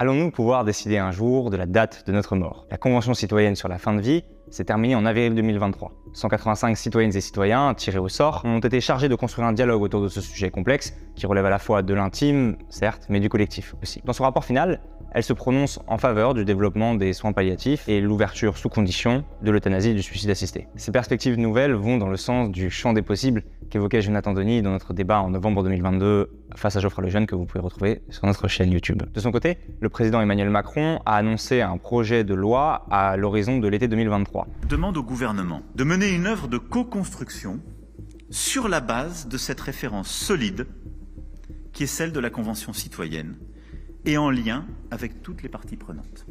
Allons-nous pouvoir décider un jour de la date de notre mort? La Convention citoyenne sur la fin de vie s'est terminée en avril 2023. 185 citoyennes et citoyens tirés au sort ont été chargés de construire un dialogue autour de ce sujet complexe qui relève à la fois de l'intime, certes, mais du collectif aussi. Dans son rapport final, elle se prononce en faveur du développement des soins palliatifs et l'ouverture sous condition de l'euthanasie et du suicide assisté. Ces perspectives nouvelles vont dans le sens du champ des possibles qu'évoquait Jonathan Denis dans notre débat en novembre 2022 face à Geoffroy Lejeune que vous pouvez retrouver sur notre chaîne YouTube. De son côté, le président Emmanuel Macron a annoncé un projet de loi à l'horizon de l'été 2023. Demande au gouvernement de mener une œuvre de co-construction sur la base de cette référence solide qui est celle de la Convention citoyenne et en lien avec toutes les parties prenantes.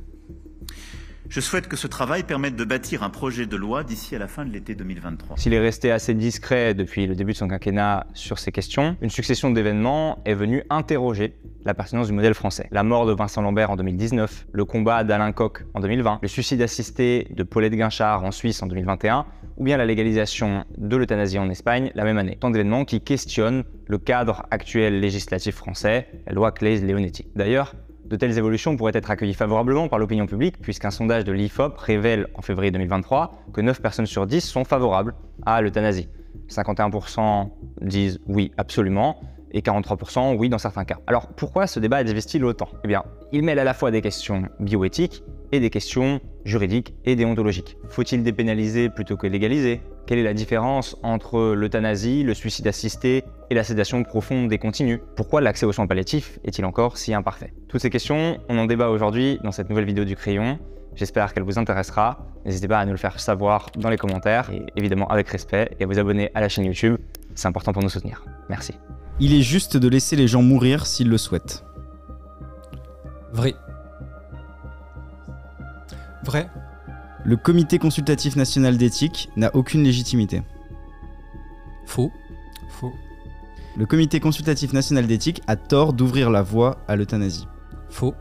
Je souhaite que ce travail permette de bâtir un projet de loi d'ici à la fin de l'été 2023. S'il est resté assez discret depuis le début de son quinquennat sur ces questions, une succession d'événements est venue interroger la pertinence du modèle français. La mort de Vincent Lambert en 2019, le combat d'Alain Koch en 2020, le suicide assisté de Paulette Guinchard en Suisse en 2021, ou bien la légalisation de l'euthanasie en Espagne la même année. Tant d'événements qui questionnent le cadre actuel législatif français, la loi Claes-Leonetti. D'ailleurs, de telles évolutions pourraient être accueillies favorablement par l'opinion publique, puisqu'un sondage de l'IFOP révèle en février 2023 que 9 personnes sur 10 sont favorables à l'euthanasie. 51% disent oui absolument, et 43% oui dans certains cas. Alors pourquoi ce débat divise-t-il autant? Eh bien, il mêle à la fois des questions bioéthiques et des questions juridiques et déontologiques. Faut-il dépénaliser plutôt que légaliser? Quelle est la différence entre l'euthanasie, le suicide assisté et la sédation profonde et continue Pourquoi l'accès aux soins palliatifs est-il encore si imparfait? Toutes ces questions, on en débat aujourd'hui dans cette nouvelle vidéo du crayon. J'espère qu'elle vous intéressera. N'hésitez pas à nous le faire savoir dans les commentaires, et évidemment avec respect, et à vous abonner à la chaîne YouTube. C'est important pour nous soutenir. Merci. Il est juste de laisser les gens mourir s'ils le souhaitent. Vrai. Vrai. Le Comité consultatif national d'éthique n'a aucune légitimité. Faux. Faux. Le Comité consultatif national d'éthique a tort d'ouvrir la voie à l'euthanasie. Faux.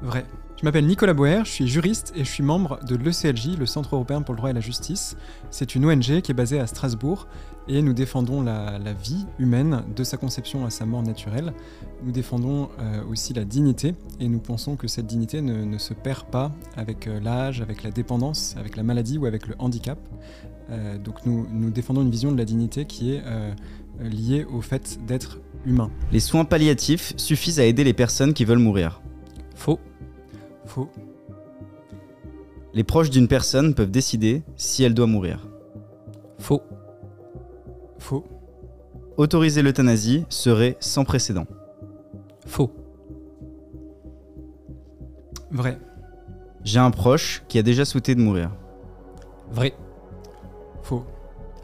Vrai. Je m'appelle Nicolas Boer, je suis juriste et je suis membre de l'ECLJ, le Centre européen pour le droit et la justice. C'est une ONG qui est basée à Strasbourg et nous défendons la, vie humaine de sa conception à sa mort naturelle. Nous défendons euh, aussi la dignité et nous pensons que cette dignité ne, se perd pas avec euh, l'âge, avec la dépendance, avec la maladie ou avec le handicap. Euh, donc nous, nous, défendons une vision de la dignité qui est liée au fait d'être humain. Les soins palliatifs suffisent à aider les personnes qui veulent mourir. Faux. Faux. Les proches d'une personne peuvent décider si elle doit mourir. Faux. Faux. Autoriser l'euthanasie serait sans précédent. Faux. Vrai. J'ai un proche qui a déjà souhaité de mourir. Vrai. Faux.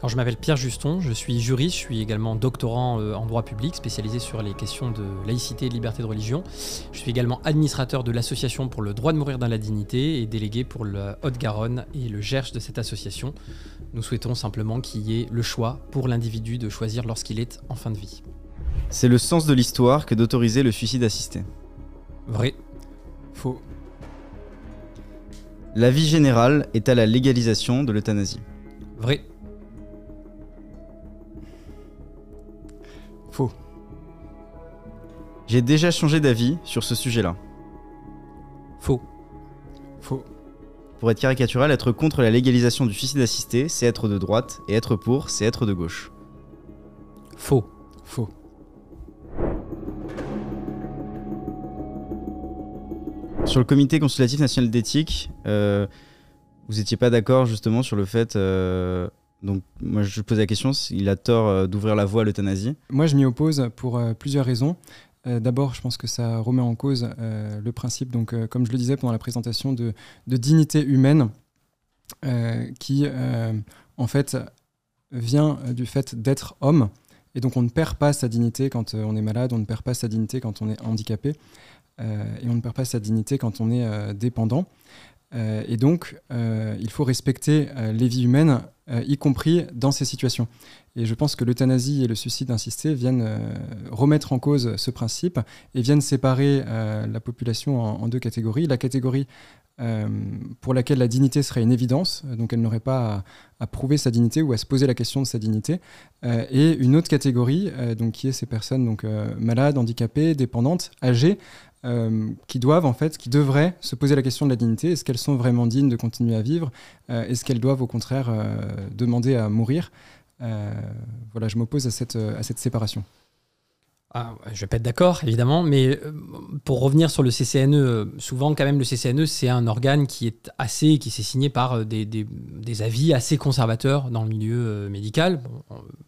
Alors, je m'appelle Pierre Juston, je suis juriste, je suis également doctorant euh, en droit public spécialisé sur les questions de laïcité et de liberté de religion. Je suis également administrateur de l'association pour le droit de mourir dans la dignité et délégué pour le Haute-Garonne et le Gerche de cette association. Nous souhaitons simplement qu'il y ait le choix pour l'individu de choisir lorsqu'il est en fin de vie. C'est le sens de l'histoire que d'autoriser le suicide assisté. Vrai. Faux. La vie générale est à la légalisation de l'euthanasie. Vrai. J'ai déjà changé d'avis sur ce sujet-là. Faux. Faux. Pour être caricatural, être contre la légalisation du suicide assisté, c'est être de droite, et être pour, c'est être de gauche. Faux. Faux. Sur le comité consultatif national d'éthique, euh, vous n'étiez pas d'accord justement sur le fait euh, donc, moi, je pose la question il a tort euh, d'ouvrir la voie à l'euthanasie Moi, je m'y oppose pour euh, plusieurs raisons. Euh, d'abord, je pense que ça remet en cause le principe, donc, comme je le disais pendant la présentation, de, dignité humaine qui, en fait, vient du fait d'être homme. Et donc, on ne perd pas sa dignité quand on est malade, on ne perd pas sa dignité quand on est handicapé, et on ne perd pas sa dignité quand on est dépendant. Et donc, il faut respecter les vies humaines euh, y compris dans ces situations. Et je pense que l'euthanasie et le suicide insisté viennent euh, remettre en cause ce principe et viennent séparer euh, la population en, deux catégories. La catégorie pour laquelle la dignité serait une évidence, donc elle n'aurait pas à, prouver sa dignité ou à se poser la question de sa dignité, et une autre catégorie, donc qui est ces personnes donc malades, handicapées, dépendantes, âgées, qui doivent en fait, qui devraient se poser la question de la dignité. Est-ce qu'elles sont vraiment dignes de continuer à vivre? Est-ce qu'elles doivent au contraire demander à mourir? Voilà, je m'oppose à cette, à cette séparation. Ah, je vais pas être d'accord, évidemment, mais euh, pour revenir sur le CCNE, euh, souvent quand même le CCNE, c'est un organe qui est assez, qui s'est signé par euh, des, des, avis assez conservateurs dans le milieu médical,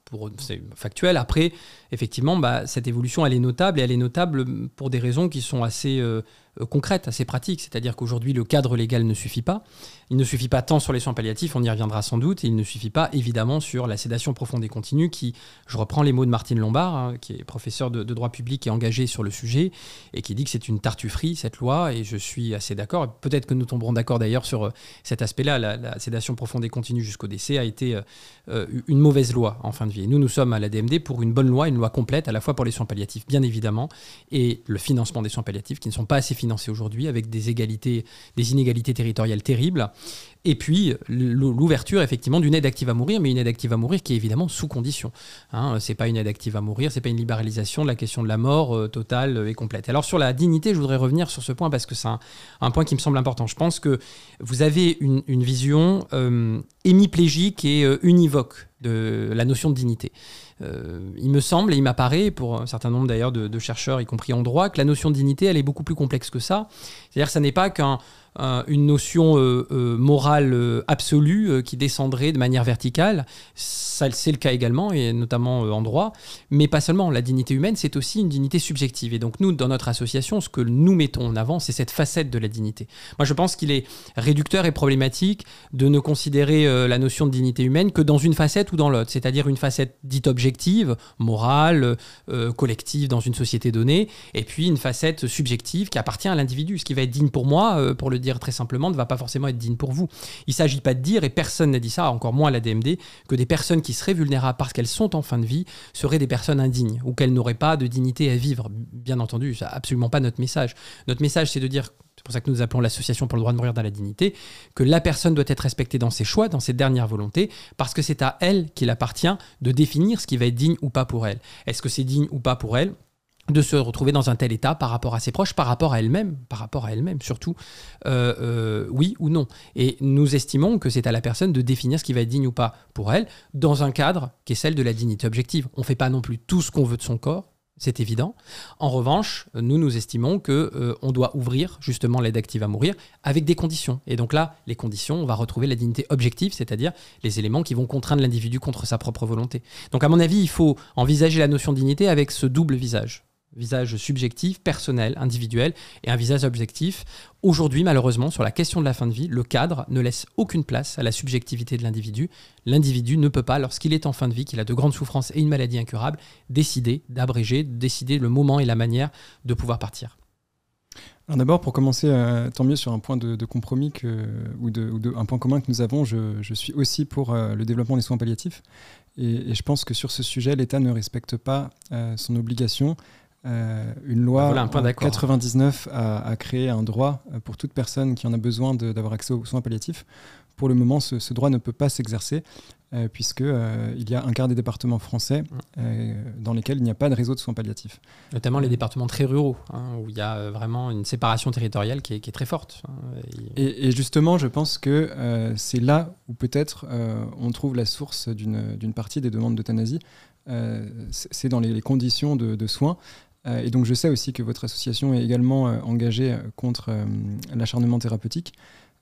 pour c'est factuel. Après, effectivement, bah, cette évolution, elle est notable, et elle est notable pour des raisons qui sont assez euh, concrète, assez pratique. C'est-à-dire qu'aujourd'hui, le cadre légal ne suffit pas. Il ne suffit pas tant sur les soins palliatifs, on y reviendra sans doute, et il ne suffit pas évidemment sur la sédation profonde et continue, qui, je reprends les mots de Martine Lombard, hein, qui est professeur de, droit public et engagé sur le sujet, et qui dit que c'est une tartufferie, cette loi, et je suis assez d'accord. Peut-être que nous tomberons d'accord d'ailleurs sur euh, cet aspect-là. La, sédation profonde et continue jusqu'au décès a été euh, une mauvaise loi en fin de vie. Et nous, nous sommes à la DMD pour une bonne loi, une loi complète, à la fois pour les soins palliatifs, bien évidemment, et le financement des soins palliatifs, qui ne sont pas assez financé aujourd'hui avec des égalités, des inégalités territoriales terribles. Et puis l'ouverture effectivement d'une aide active à mourir, mais une aide active à mourir qui est évidemment sous condition. Hein, c'est pas une aide active à mourir, c'est pas une libéralisation de la question de la mort euh, totale et complète. Alors sur la dignité, je voudrais revenir sur ce point parce que c'est un, point qui me semble important. Je pense que vous avez une, vision euh, hémiplégique et euh, univoque de la notion de dignité. Euh, il me semble, et il m'apparaît, pour un certain nombre d'ailleurs de, chercheurs, y compris en droit, que la notion de dignité, elle est beaucoup plus complexe que ça. C'est-à-dire que ça n'est pas qu'un euh, une notion euh, euh, morale absolue qui descendrait de manière verticale. Ça, c'est le cas également, et notamment en droit. Mais pas seulement. La dignité humaine, c'est aussi une dignité subjective. Et donc, nous, dans notre association, ce que nous mettons en avant, c'est cette facette de la dignité. Moi, je pense qu'il est réducteur et problématique de ne considérer la notion de dignité humaine que dans une facette ou dans l'autre. C'est-à-dire une facette dite objective, morale, collective dans une société donnée, et puis une facette subjective qui appartient à l'individu. Ce qui va être digne pour moi, pour le dire très simplement, ne va pas forcément être digne pour vous. Il ne s'agit pas de dire, et personne n'a dit ça, encore moins la DMD, que des personnes qui seraient vulnérables parce qu'elles sont en fin de vie seraient des personnes indignes ou qu'elles n'auraient pas de dignité à vivre. Bien entendu, c'est absolument pas notre message. Notre message, c'est de dire c'est pour ça que nous appelons l'association pour le droit de mourir dans la dignité, que la personne doit être respectée dans ses choix, dans ses dernières volontés, parce que c'est à elle qu'il appartient de définir ce qui va être digne ou pas pour elle. Est-ce que c'est digne ou pas pour elle? De se retrouver dans un tel état par rapport à ses proches, par rapport à elle-même, par rapport à elle-même surtout, euh, euh, oui ou non. Et nous estimons que c'est à la personne de définir ce qui va être digne ou pas pour elle, dans un cadre qui est celle de la dignité objective. On ne fait pas non plus tout ce qu'on veut de son corps, c'est évident. En revanche, nous, nous estimons que euh, on doit ouvrir justement l'aide active à mourir avec des conditions. Et donc là, les conditions, on va retrouver la dignité objective, c'est-à-dire les éléments qui vont contraindre l'individu contre sa propre volonté. Donc à mon avis, il faut envisager la notion de dignité avec ce double visage visage subjectif, personnel, individuel, et un visage objectif. Aujourd'hui, malheureusement, sur la question de la fin de vie, le cadre ne laisse aucune place à la subjectivité de l'individu. L'individu ne peut pas, lorsqu'il est en fin de vie, qu'il a de grandes souffrances et une maladie incurable, décider d'abréger, décider le moment et la manière de pouvoir partir. Alors d'abord, pour commencer, euh, tant mieux sur un point de, compromis ou, de, un point commun que nous avons, je, suis aussi pour euh, le développement des soins palliatifs. Et, je pense que sur ce sujet, l'État ne respecte pas euh, son obligation euh, une loi en 99 a, créé un droit euh, pour toute personne qui en a besoin d'avoir accès aux soins palliatifs. Pour le moment, ce, droit ne peut pas s'exercer euh, puisqu'il y a un quart des départements français dans lesquels il n'y a pas de réseau de soins palliatifs. Notamment les départements très ruraux, hein, où il y a vraiment une séparation territoriale qui est, très forte. Hein, et... justement, je pense que c'est là où peut-être on trouve la source d'une partie des demandes d'euthanasie. c'est dans les, conditions de, de soins. Euh, et donc je sais aussi que votre association est également euh, engagée euh, contre l'acharnement thérapeutique.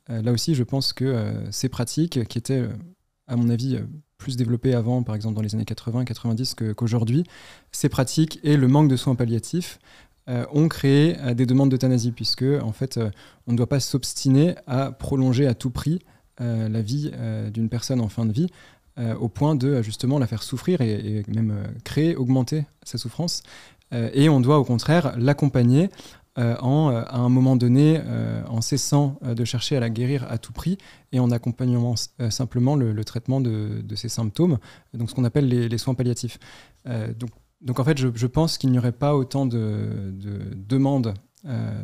là aussi, je pense que ces pratiques, qui étaient, à mon avis, plus développées avant, par exemple dans les années 80-90 qu'aujourd'hui, ces pratiques et le manque de soins palliatifs ont créé des demandes d'euthanasie, puisque en fait, on ne doit pas s'obstiner à prolonger à tout prix la vie d'une personne en fin de vie, au point de justement la faire souffrir et, et même créer, augmenter sa souffrance. Euh, et on doit au contraire l'accompagner euh, en, euh, à un moment donné, en cessant de chercher à la guérir à tout prix et en accompagnant simplement le, traitement de, de, ces symptômes, donc ce qu'on appelle les, soins palliatifs. donc, en fait, je, pense qu'il n'y aurait pas autant de, de demandes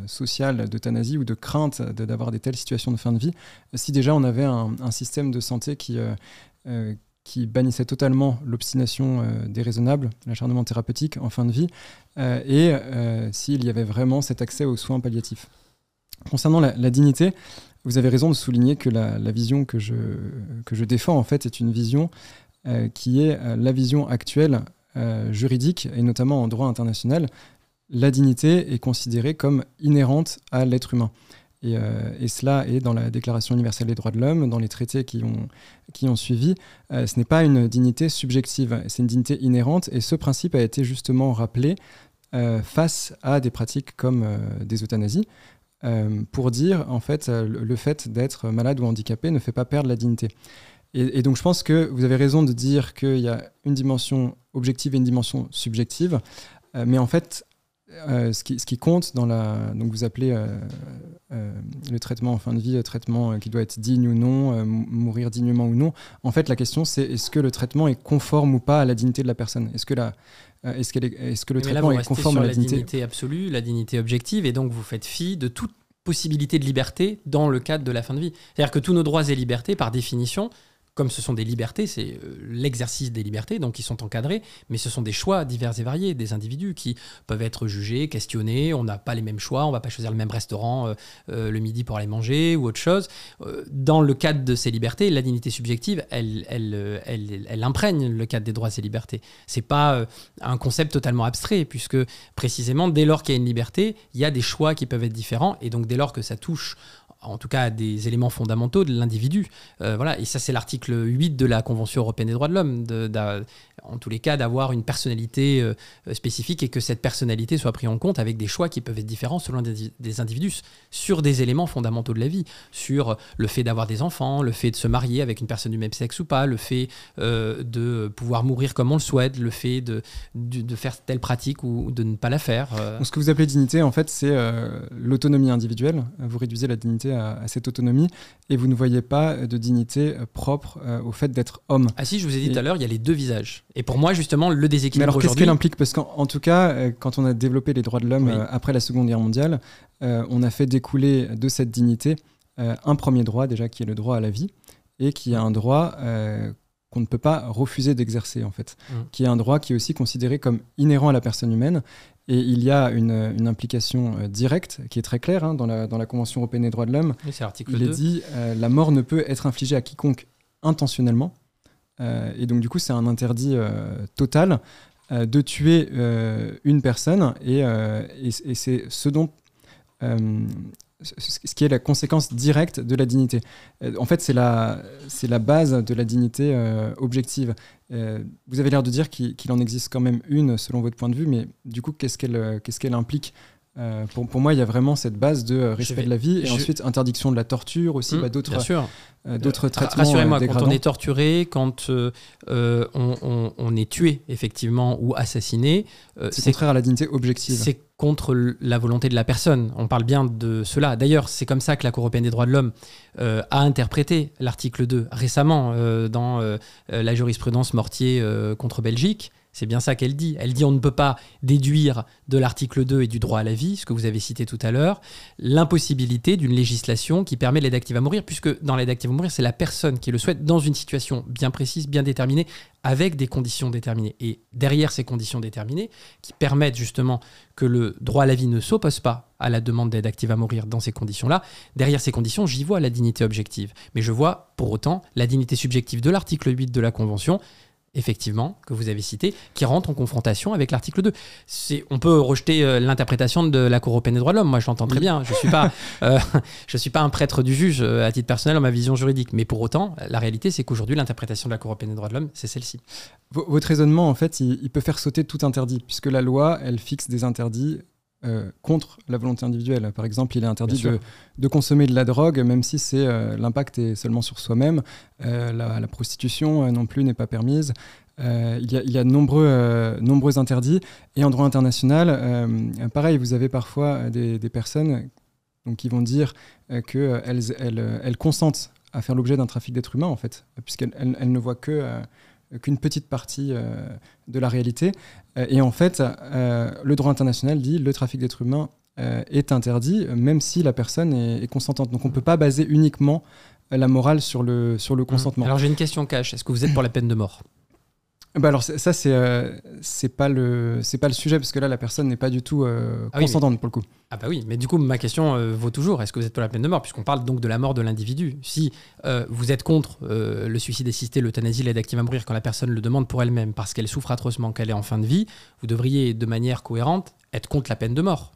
sociales d'euthanasie ou de crainte d'avoir des telles situations de fin de vie si déjà on avait un système de santé qui, qui bannissait totalement l'obstination déraisonnable, l'acharnement thérapeutique en fin de vie, et s'il y avait vraiment cet accès aux soins palliatifs. Concernant la, dignité, vous avez raison de souligner que la, vision que je, que je défends en fait est une vision qui est la vision actuelle juridique et notamment en droit international la dignité est considérée comme inhérente à l'être humain. Euh, et, cela est dans la Déclaration universelle des droits de l'homme, dans les traités qui ont, qui ont suivi. Euh, ce n'est pas une dignité subjective, c'est une dignité inhérente. Et ce principe a été justement rappelé euh, face à des pratiques comme des euthanasies, pour dire en fait le, fait d'être malade ou handicapé ne fait pas perdre la dignité. Et, et, donc je pense que vous avez raison de dire qu'il y a une dimension objective et une dimension subjective. mais en fait, euh, ce, qui, ce, qui, compte dans la. Donc, vous appelez euh, euh, le traitement en fin de vie, traitement qui doit être digne ou non, mourir dignement ou non. En fait, la question, c'est est-ce que le traitement est conforme ou pas à la dignité de la personne? Est-ce que, la, est-ce, est, est-ce que le traitement est conforme à la, dignité? La dignité absolue, la dignité objective, et donc vous faites fi de toute possibilité de liberté dans le cadre de la fin de vie. C'est-à-dire que tous nos droits et libertés, par définition, comme ce sont des libertés, c'est euh, l'exercice des libertés, donc ils sont encadrés, mais ce sont des choix divers et variés des individus qui peuvent être jugés, questionnés. On n'a pas les mêmes choix, on va pas choisir le même restaurant euh, euh, le midi pour aller manger ou autre chose. dans le cadre de ces libertés, la dignité subjective, elle imprègne le cadre des droits et libertés. C'est pas un concept totalement abstrait, puisque précisément, dès lors qu'il y a une liberté, il y a des choix qui peuvent être différents, et donc dès lors que ça touche en tout cas des éléments fondamentaux de l'individu. Euh, voilà, et ça c'est l'article 8 de la Convention européenne des droits de l'homme, en tous les cas d'avoir une personnalité euh, spécifique et que cette personnalité soit prise en compte avec des choix qui peuvent être différents selon des, individus sur des éléments fondamentaux de la vie, sur le fait d'avoir des enfants, le fait de se marier avec une personne du même sexe ou pas, le fait euh, de pouvoir mourir comme on le souhaite, le fait de, de, faire telle pratique ou de ne pas la faire. ce que vous appelez dignité, en fait, c'est l'autonomie individuelle. Vous réduisez la dignité à, cette autonomie et vous ne voyez pas de dignité euh, propre euh, au fait d'être homme. Ah si, je vous ai dit tout à l'heure, il y a les deux visages. Et pour moi, justement, le déséquilibre alors, qu'est-ce qu'elle implique? Parce qu'en tout cas, euh, quand on a développé les droits de l'homme après la Seconde Guerre mondiale, on a fait découler de cette dignité un premier droit déjà qui est le droit à la vie et qui est un droit qu'on ne peut pas refuser d'exercer en fait, mmh. qui est un droit qui est aussi considéré comme inhérent à la personne humaine et il y a une, implication euh, directe qui est très claire hein, dans, la, dans, la, Convention européenne des droits de l'homme. il est dit euh, la mort ne peut être infligée à quiconque intentionnellement. Euh, et donc du coup, c'est un interdit total de tuer une personne. Et, et c'est ce dont ce qui est la conséquence directe de la dignité. Euh, en fait, c'est la, la base de la dignité euh, objective. Euh, vous avez l'air de dire qu'il, en existe quand même une selon votre point de vue, mais du coup, qu'est-ce qu'elle, qu'est-ce qu'elle implique pour, pour, moi, il y a vraiment cette base de respect de la vie et ensuite interdiction de la torture aussi, mmh, bah, d'autres, d'autres traitements. Rassurez-moi, quand on est torturé, quand on, on, est tué effectivement ou assassiné, c'est, contraire à la dignité objective. C'est contre la volonté de la personne. On parle bien de cela. D'ailleurs, c'est comme ça que la Cour européenne des droits de l'homme euh, a interprété l'article 2 récemment euh, dans euh, la jurisprudence Mortier contre Belgique. C'est bien ça qu'elle dit. Elle dit on ne peut pas déduire de l'article 2 et du droit à la vie, ce que vous avez cité tout à l'heure, l'impossibilité d'une législation qui permet l'aide active à mourir, puisque dans l'aide active à mourir, c'est la personne qui le souhaite dans une situation bien précise, bien déterminée, avec des conditions déterminées. Et derrière ces conditions déterminées, qui permettent justement que le droit à la vie ne s'oppose pas à la demande d'aide active à mourir dans ces conditions-là, derrière ces conditions, j'y vois la dignité objective. Mais je vois pour autant la dignité subjective de l'article 8 de la Convention, effectivement, que vous avez cité, qui rentre en confrontation avec l'article 2. On peut rejeter euh, l'interprétation de la Cour européenne des droits de l'homme, moi je l'entends très bien, je ne suis, pas, euh, suis pas un prêtre du juge euh, à titre personnel dans ma vision juridique, mais pour autant, la réalité c'est qu'aujourd'hui l'interprétation de la Cour européenne des droits de l'homme, c'est celle-ci. Votre raisonnement, en fait, il, peut faire sauter tout interdit, puisque la loi, elle fixe des interdits euh, contre la volonté individuelle. Par exemple, il est interdit de, consommer de la drogue, même si c'est euh, l'impact est seulement sur soi-même. Euh, la, prostitution non plus n'est pas permise. il, y a, de nombreux, nombreux interdits. Et en droit international, pareil, vous avez parfois des, personnes donc, qui vont dire qu'elles elles, elles, consentent à faire l'objet d'un trafic d'êtres humains, en fait, puisqu'elles elles, ne voient que qu'une petite partie euh, de la réalité. Euh, et en fait, euh, le droit international dit le trafic d'êtres humains est interdit, même si la personne est, consentante. Donc on ne peut pas baser uniquement la morale sur le, sur le consentement. Alors j'ai une question cash. Est-ce que vous êtes pour la peine de mort? Bah alors ça c'est euh, c'est pas le c'est pas le sujet parce que là la personne n'est pas du tout euh, Ah oui, consentante pour le coup. Ah bah oui, mais du coup ma question euh, vaut toujours. Est-ce que vous êtes pour la peine de mort? Puisqu'on parle donc de la mort de l'individu Si euh, vous êtes contre euh, le suicide assisté, l'euthanasie, l'aide active à mourir quand la personne le demande pour elle-même parce qu'elle souffre atrocement, qu'elle est en fin de vie, vous devriez de manière cohérente être contre la peine de mort.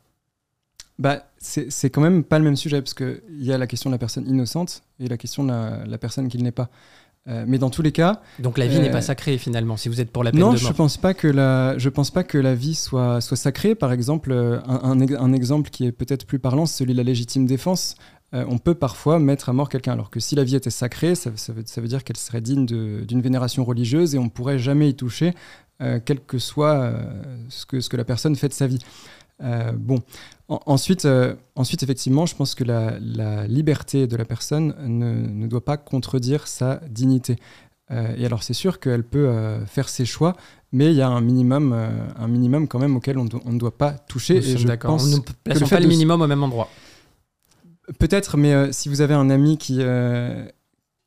Bah c'est c'est quand même pas le même sujet parce que il y a la question de la personne innocente et la question de la, la personne qui ne l'est pas. Euh, mais dans tous les cas, Donc la vie Euh, n'est pas sacrée finalement si vous êtes pour la peine non, de je mort. pense pas que la, je pense pas que la vie soit, soit sacrée. Par exemple, euh, un, un ex- un exemple qui est peut-être plus parlant, c'est celui de la légitime défense. Euh, on peut parfois mettre à mort quelqu'un, alors que si la vie était sacrée, ça, ça veut, ça veut dire qu'elle serait digne d'une vénération religieuse et on pourrait jamais y toucher, euh, quel que soit euh, ce, que, ce que la personne fait de sa vie. Euh, bon, En- ensuite, euh, ensuite, effectivement, je pense que la, la liberté de la personne ne, ne doit pas contredire sa dignité. Euh, et alors, c'est sûr qu'elle peut faire ses choix, mais il y a un minimum, un minimum quand même auquel on, do- on ne doit pas toucher. Nous et je pense Nous ne fait pas le minimum au même endroit. Peut-être, mais si vous avez un ami qui,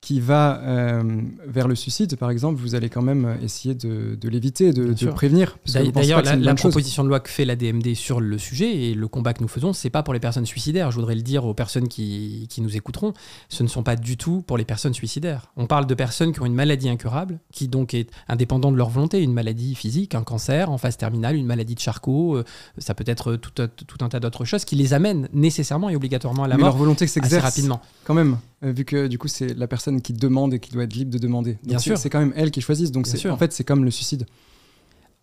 qui va euh, vers le suicide, par exemple, vous allez quand même essayer de, de l'éviter, de, de prévenir. D'ailleurs, la, chose. proposition de loi que fait la DMD sur le sujet et le combat que nous faisons, c'est pas pour les personnes suicidaires. Je voudrais le dire aux personnes qui, qui nous écouteront. Ce ne sont pas du tout pour les personnes suicidaires. On parle de personnes qui ont une maladie incurable, qui donc est indépendante de leur volonté, une maladie physique, un cancer en phase terminale, une maladie de Charcot, euh, ça peut être tout, un- tout un tas d'autres choses qui les amènent nécessairement et obligatoirement à la mais leur mort volonté s'exerce rapidement. quand même, euh, vu que du coup c'est la personne qui demande et qui doit être libre de demander. Donc, Bien sûr. C'est quand même elle qui choisit. Donc en fait c'est comme le suicide.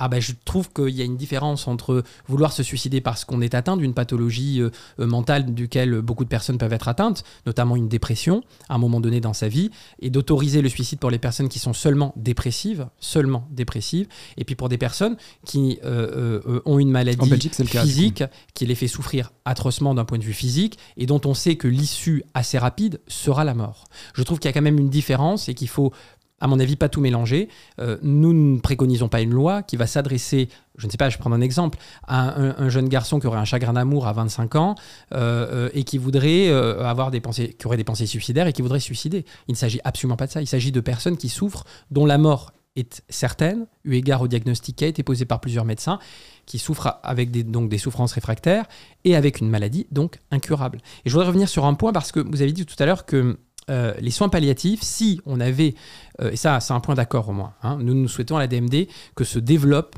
Ah ben, je trouve qu'il y a une différence entre vouloir se suicider parce qu'on est atteint d'une pathologie euh, euh, mentale duquel beaucoup de personnes peuvent être atteintes, notamment une dépression à un moment donné dans sa vie, et d'autoriser le suicide pour les personnes qui sont seulement dépressives, seulement dépressives, et puis pour des personnes qui euh, euh, euh, ont une maladie Belgique cas. physique qui les fait souffrir atrocement d'un point de vue physique et dont on sait que l'issue assez rapide sera la mort. Je trouve qu'il y a quand même une différence et qu'il faut, à mon avis, pas tout mélanger. Euh, nous ne préconisons pas une loi qui va s'adresser, je ne sais pas, je prendre un exemple, à un, un jeune garçon qui aurait un chagrin d'amour à 25 ans euh, euh, et qui voudrait avoir des pensées, qui aurait des pensées suicidaires et qui voudrait suicider. Il ne s'agit absolument pas de ça. Il s'agit de personnes qui souffrent, dont la mort est certaine, eu égard au diagnostic qui a été posé par plusieurs médecins, qui souffrent avec des, donc des souffrances réfractaires et avec une maladie donc incurable. Et je voudrais revenir sur un point parce que vous avez dit tout à l'heure que euh, les soins palliatifs, si on avait, euh, et ça c'est un point d'accord au moins, hein, nous nous souhaitons à la DMD que se développent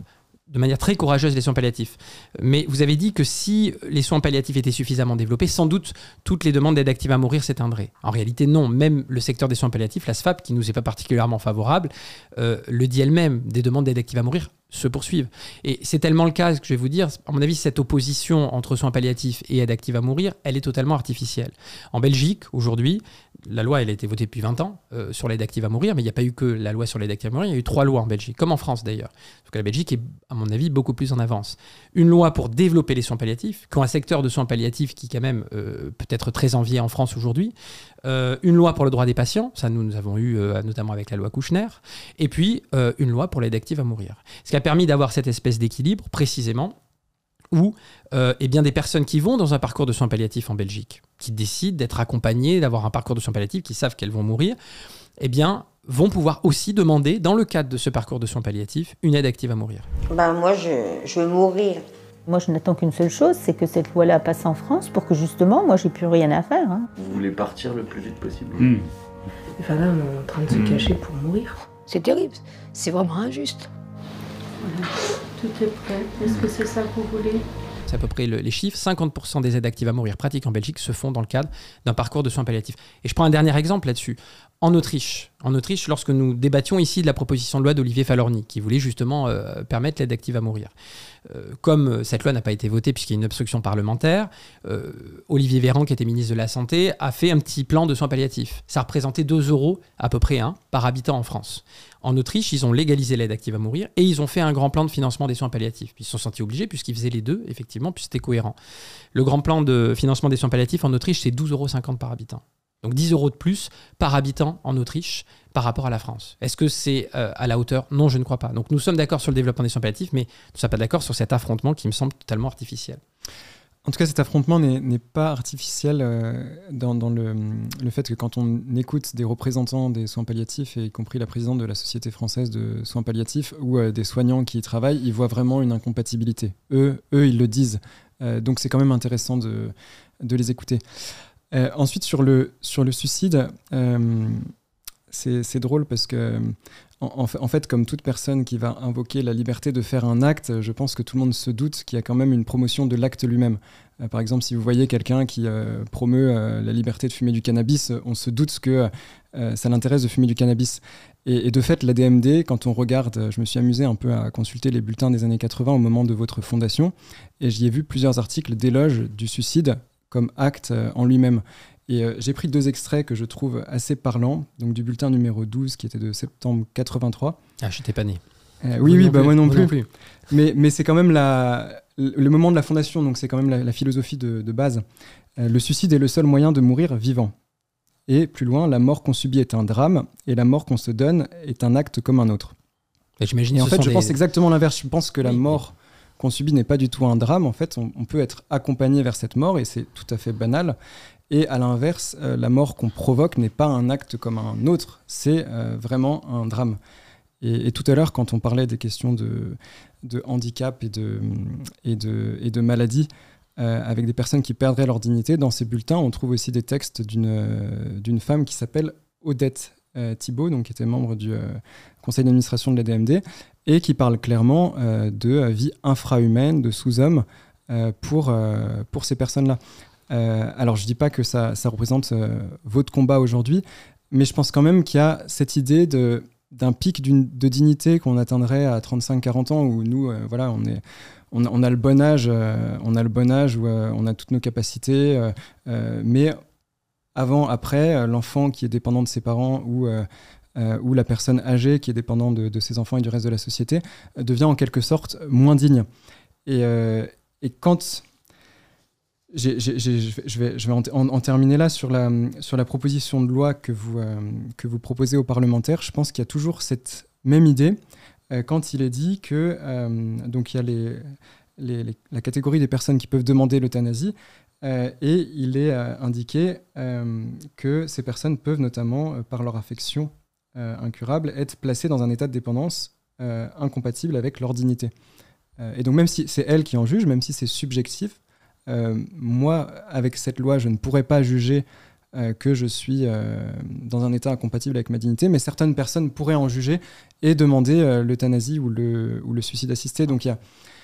de manière très courageuse les soins palliatifs. Mais vous avez dit que si les soins palliatifs étaient suffisamment développés, sans doute toutes les demandes d'aide active à mourir s'éteindraient. En réalité, non. Même le secteur des soins palliatifs, la SFAP, qui nous est pas particulièrement favorable, euh, le dit elle-même, des demandes d'aide active à mourir se poursuivent. Et c'est tellement le cas que je vais vous dire, à mon avis, cette opposition entre soins palliatifs et aide active à mourir, elle est totalement artificielle. En Belgique, aujourd'hui, la loi, elle a été votée depuis 20 ans euh, sur l'aide active à mourir, mais il n'y a pas eu que la loi sur l'aide active à mourir, il y a eu trois lois en Belgique, comme en France d'ailleurs. Parce que la Belgique est, à mon avis, beaucoup plus en avance. Une loi pour développer les soins palliatifs, qui un secteur de soins palliatifs qui, quand même, euh, peut être très envié en France aujourd'hui. Euh, une loi pour le droit des patients, ça nous, avons eu euh, notamment avec la loi Kouchner. Et puis, euh, une loi pour l'aide active à mourir. Ce qui a permis d'avoir cette espèce d'équilibre, précisément, où eh bien, des personnes qui vont dans un parcours de soins palliatifs en Belgique, qui décident d'être accompagnées, d'avoir un parcours de soins palliatifs, qui savent qu'elles vont mourir, eh bien, vont pouvoir aussi demander, dans le cadre de ce parcours de soins palliatifs, une aide active à mourir. Ben moi, je veux mourir. Moi, je n'attends qu'une seule chose, c'est que cette loi-là passe en France pour que justement, moi, j'ai plus rien à faire. hein. Vous voulez partir le plus vite possible Enfin là, on est en train de se cacher pour mourir. C'est terrible, c'est vraiment injuste. Tout est prêt. Est-ce que c'est ça que vous voulez? C'est à peu près le- les chiffres. 50% des aides actives à mourir pratiques en Belgique se font dans le cadre d'un parcours de soins palliatifs. Et je prends un dernier exemple là-dessus. En Autriche, en Autriche, lorsque nous débattions ici de la proposition de loi d'Olivier Falorni, qui voulait justement euh, permettre l'aide active à mourir, euh, comme euh, cette loi n'a pas été votée puisqu'il y a une obstruction parlementaire, Olivier Véran, qui était ministre de la Santé, a fait un petit plan de soins palliatifs. Ça représentait 2 euros à peu près un par habitant en France. En Autriche, ils ont légalisé l'aide active à mourir et ils ont fait un grand plan de financement des soins palliatifs. Ils se sont sentis obligés puisqu'ils faisaient les deux, effectivement, puis c'était cohérent. Le grand plan de financement des soins palliatifs en Autriche, c'est 12,50 euros par habitant. Donc 10 euros de plus par habitant en Autriche par rapport à la France. Est-ce que c'est euh, à la hauteur? Non, je ne crois pas. Donc nous sommes d'accord sur le développement des soins palliatifs, mais nous ne sommes pas d'accord sur cet affrontement qui me semble totalement artificiel. En tout cas, cet affrontement n'est pas artificiel euh, dans, le, fait que quand on écoute des représentants des soins palliatifs, y compris la présidente de la Société française de soins palliatifs, ou euh, des soignants qui y travaillent, ils voient vraiment une incompatibilité. Eux, eux ils le disent. Donc c'est quand même intéressant de les écouter. Euh, ensuite, sur le, sur le suicide, euh, c'est drôle parce que, en, fait- comme toute personne qui va invoquer la liberté de faire un acte, je pense que tout le monde se doute qu'il y a quand même une promotion de l'acte lui-même. Euh, par exemple, si vous voyez quelqu'un qui promeut la liberté de fumer du cannabis, on se doute que ça l'intéresse de fumer du cannabis. Et, et de fait, la DMD, quand on regarde, je me suis amusé un peu à consulter les bulletins des années 80 au moment de votre fondation, et j'y ai vu plusieurs articles d'éloge du suicide comme acte euh, en lui-même. Et euh, j'ai pris deux extraits que je trouve assez parlants, donc du bulletin numéro 12 qui était de septembre 83. Ah, je t'ai pas né. Euh, oui, oui, bah moi non plus. Mais, mais c'est quand même la, le moment de la fondation, donc c'est quand même la, la philosophie de, de base. Euh, le suicide est le seul moyen de mourir vivant. Et plus loin, la mort qu'on subit est un drame, et la mort qu'on se donne est un acte comme un autre. Et j'imagine Et en fait, je des- pense exactement l'inverse. Je pense que la Oui, mort qu'on subit n'est pas du tout un drame. En fait, on, peut être accompagné vers cette mort, et c'est tout à fait banal. Et à l'inverse, euh, la mort qu'on provoque n'est pas un acte comme un autre, c'est euh, vraiment un drame. Et, tout à l'heure, quand on parlait des questions de, handicap et de, et de, maladie, euh, avec des personnes qui perdraient leur dignité, dans ces bulletins, on trouve aussi des textes d'une femme qui s'appelle Odette Thibault, donc, qui était membre du conseil d'administration de la DMD, et qui parle clairement euh, de euh, vie infrahumaine, de sous-homme euh, pour, pour ces personnes-là. Alors, je dis pas que ça, ça représente votre combat aujourd'hui, mais je pense quand même qu'il y a cette idée de d'un pic de dignité qu'on atteindrait à 35-40 ans où nous voilà on est on, a le bon âge on a le bon âge où on a toutes nos capacités mais avant après l'enfant qui est dépendant de ses parents ou euh, ou la personne âgée qui est dépendante de, ses enfants et du reste de la société euh, devient en quelque sorte moins digne et, euh, quand je vais, en, terminer là sur la, sur la proposition de loi que vous, que vous proposez aux parlementaires. Je pense qu'il y a toujours cette même idée quand il est dit que donc il y a la catégorie des personnes qui peuvent demander l'euthanasie et il est indiqué que ces personnes peuvent notamment, par leur affection euh, incurable, être placées dans un état de dépendance euh, incompatible avec leur dignité. Euh, et donc même si c'est elle qui en juge, même si c'est subjectif, moi, avec cette loi, je ne pourrais pas juger que je suis dans un état incompatible avec ma dignité, mais certaines personnes pourraient en juger et demander l'euthanasie ou le, ou le suicide assisté. Donc il y a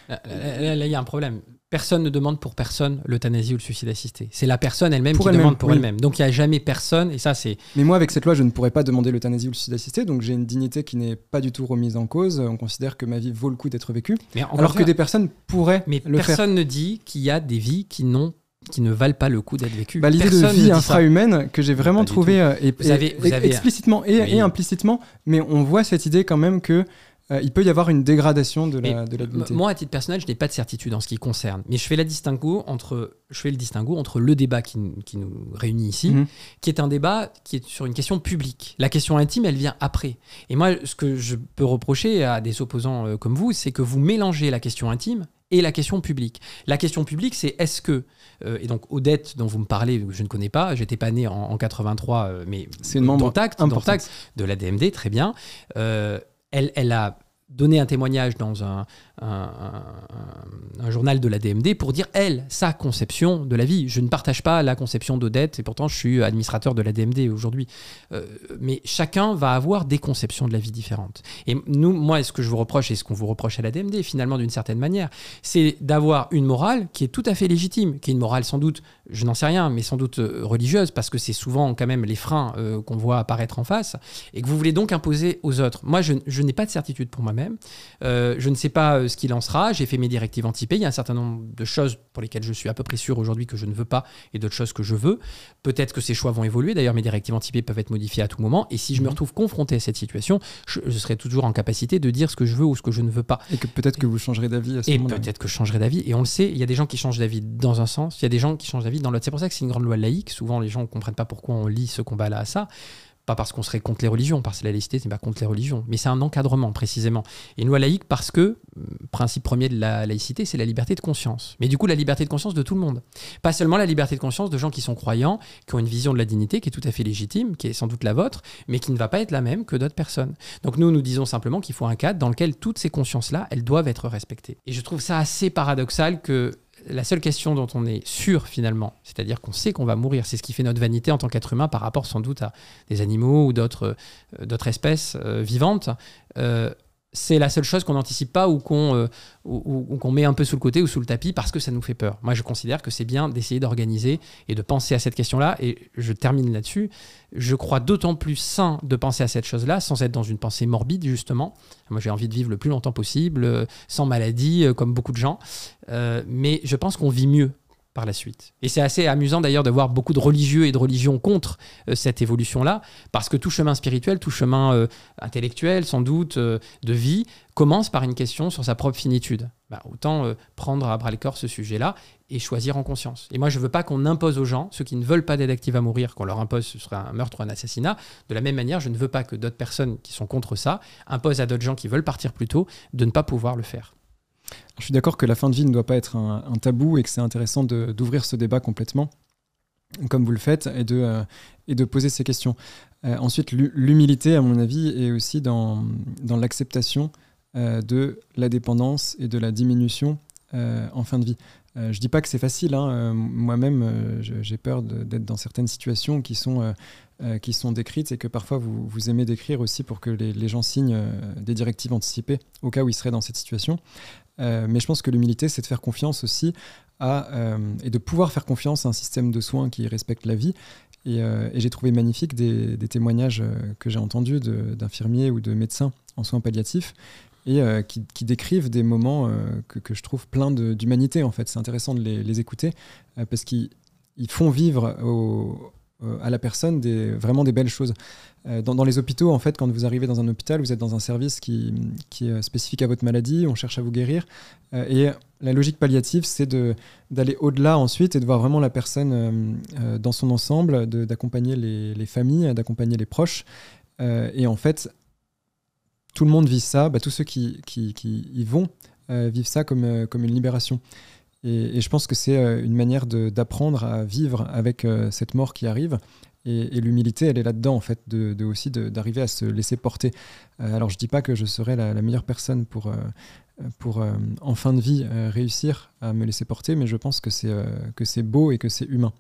là, il y a un problème. Personne ne demande pour personne l'euthanasie ou le suicide assisté. C'est la personne elle-même qui demande pour oui. elle-même. Donc il n'y a jamais personne, et ça c'est... Mais moi, avec cette loi, je ne pourrais pas demander l'euthanasie ou le suicide assisté, donc j'ai une dignité qui n'est pas du tout remise en cause. On considère que ma vie vaut le coup d'être vécue, Mais alors que des personnes pourraient Mais le faire. personne ne dit qu'il y a des vies qui, n'ont, qui ne valent pas le coup d'être vécues. Bah, L'idée de vie infrahumaine que j'ai vraiment Pas du trouvé euh, et, avez- explicitement et, Oui. et implicitement, mais on voit cette idée quand même que euh, il peut y avoir une dégradation de la, de la dignité. Moi, à titre personnel, je n'ai pas de certitude en ce qui concerne. Mais je fais, la distinguo entre, je fais le distinguo entre le débat qui, nous- qui nous réunit ici, Mhm. qui est un débat qui est sur une question publique. La question intime, elle vient après. Et moi, ce que je peux reprocher à des opposants euh, comme vous, c'est que vous mélangez la question intime et la question publique. La question publique, c'est est-ce que, euh, et donc Odette dont vous me parlez, je ne connais pas, j'étais pas né en, en 83, euh, mais C'est une membre dans Tact, dans importante. Tact, de la DMD, très bien. Euh, elle, elle a donné un témoignage dans un journal de la DMD pour dire, elle, sa conception de la vie. Je ne partage pas la conception d'Odette, et pourtant je suis administrateur de la DMD aujourd'hui. Euh, mais chacun va avoir des conceptions de la vie différentes. Et nous, moi, ce que je vous reproche, et ce qu'on vous reproche à la DMD, finalement, d'une certaine manière, c'est d'avoir une morale qui est tout à fait légitime, qui est une morale sans doute, je n'en sais rien, mais sans doute euh, religieuse, parce que c'est souvent quand même les freins euh, qu'on voit apparaître en face, et que vous voulez donc imposer aux autres. Moi, je, je n'ai pas de certitude pour moi-même. Euh, je ne sais pas euh, ce qu'il en sera. J'ai fait mes directives anticipées. Il y a un certain nombre de choses pour lesquelles je suis à peu près sûr aujourd'hui que je ne veux pas, et d'autres choses que je veux. Peut-être que ces choix vont évoluer. D'ailleurs, mes directives anticipées peuvent être modifiées à tout moment. Et si je me retrouve confronté à cette situation, je, je serai toujours en capacité de dire ce que je veux ou ce que je ne veux pas. Et que peut-être que vous changerez d'avis à ce Et moment-là. peut-être que je changerai d'avis. Et on le sait, il y a des gens qui changent d'avis dans un sens, il y a des gens qui changent d'avis dans l'autre. C'est pour ça que c'est une grande loi laïque. Souvent, les gens ne comprennent pas pourquoi on lit ce combat-là à ça. Pas parce qu'on serait contre les religions, parce que la laïcité n'est pas contre les religions, mais c'est un encadrement précisément. Et une loi laïque parce que, mm, principe premier de la laïcité, c'est la liberté de conscience. Mais du coup, la liberté de conscience de tout le monde. Pas seulement la liberté de conscience de gens qui sont croyants, qui ont une vision de la dignité qui est tout à fait légitime, qui est sans doute la vôtre, mais qui ne va pas être la même que d'autres personnes. Donc nous, nous disons simplement qu'il faut un cadre dans lequel toutes ces consciences-là, elles doivent être respectées. Et je trouve ça assez paradoxal que la seule question dont on est sûr finalement, c'est-à-dire qu'on sait qu'on va mourir, c'est ce qui fait notre vanité en tant qu'être humain par rapport sans doute à des animaux ou d'autres euh, espèces euh, vivantes, euh, c'est la seule chose qu'on n'anticipe pas ou qu'on met un peu sous le côté ou sous le tapis parce que ça nous fait peur. Moi, je considère que c'est bien d'essayer d'organiser et de penser à cette question-là. Et je termine là-dessus. Je crois d'autant plus sain de penser à cette chose-là sans être dans une pensée morbide, justement. Moi, j'ai envie de vivre le plus longtemps possible, sans maladie, comme beaucoup de gens. mais je pense qu'on vit mieux la suite. Et c'est assez amusant d'ailleurs de voir beaucoup de religieux et de religions contre euh, cette évolution-là, parce que tout chemin spirituel, tout chemin euh, intellectuel, sans doute, euh, de vie, commence par une question sur sa propre finitude. Bah, autant prendre à bras le corps ce sujet-là et choisir en conscience. Et moi, je ne veux pas qu'on impose aux gens, ceux qui ne veulent pas d'aide active à mourir, qu'on leur impose ce serait un meurtre ou un assassinat. De la même manière, je ne veux pas que d'autres personnes qui sont contre ça imposent à d'autres gens qui veulent partir plus tôt de ne pas pouvoir le faire. Je suis d'accord que la fin de vie ne doit pas être un, tabou et que c'est intéressant d'ouvrir ce débat complètement, comme vous le faites, et de, euh, poser ces questions. Euh, ensuite, l'humilité, à mon avis, est aussi dans, l'acceptation euh, de la dépendance et de la diminution en fin de vie. je ne dis pas que c'est facile, hein. moi-même j'ai peur d'être dans certaines situations qui sont décrites et que parfois vous, aimez décrire aussi pour que les gens signent des directives anticipées au cas où ils seraient dans cette situation. Euh, mais je pense que l'humilité, c'est de faire confiance aussi à, euh, et de pouvoir faire confiance à un système de soins qui respecte la vie. Et, euh, j'ai trouvé magnifique des, témoignages que j'ai entendus d'infirmiers ou de médecins en soins palliatifs et qui, décrivent des moments que, je trouve pleins d'humanité en fait. C'est intéressant de les, écouter parce qu'ils font vivre au, euh, à la personne vraiment des belles choses. Euh, dans, les hôpitaux, en fait, quand vous arrivez dans un hôpital, vous êtes dans un service qui, qui est spécifique à votre maladie, on cherche à vous guérir. Euh, et la logique palliative, c'est d'aller au-delà ensuite et de voir vraiment la personne dans son ensemble, d'accompagner les, les, familles, d'accompagner les proches. et en fait, tout le monde vit ça, bah, tous ceux qui, qui, qui y vont vivent ça comme, comme une libération. Et, je pense que c'est euh, une manière d'apprendre à vivre avec euh, cette mort qui arrive. Et, l'humilité, elle est là-dedans, en fait, de, aussi d'arriver à se laisser porter. Euh, alors, je dis pas que je serais la, meilleure personne pour, pour en fin de vie, réussir à me laisser porter, mais je pense que c'est beau et que c'est humain.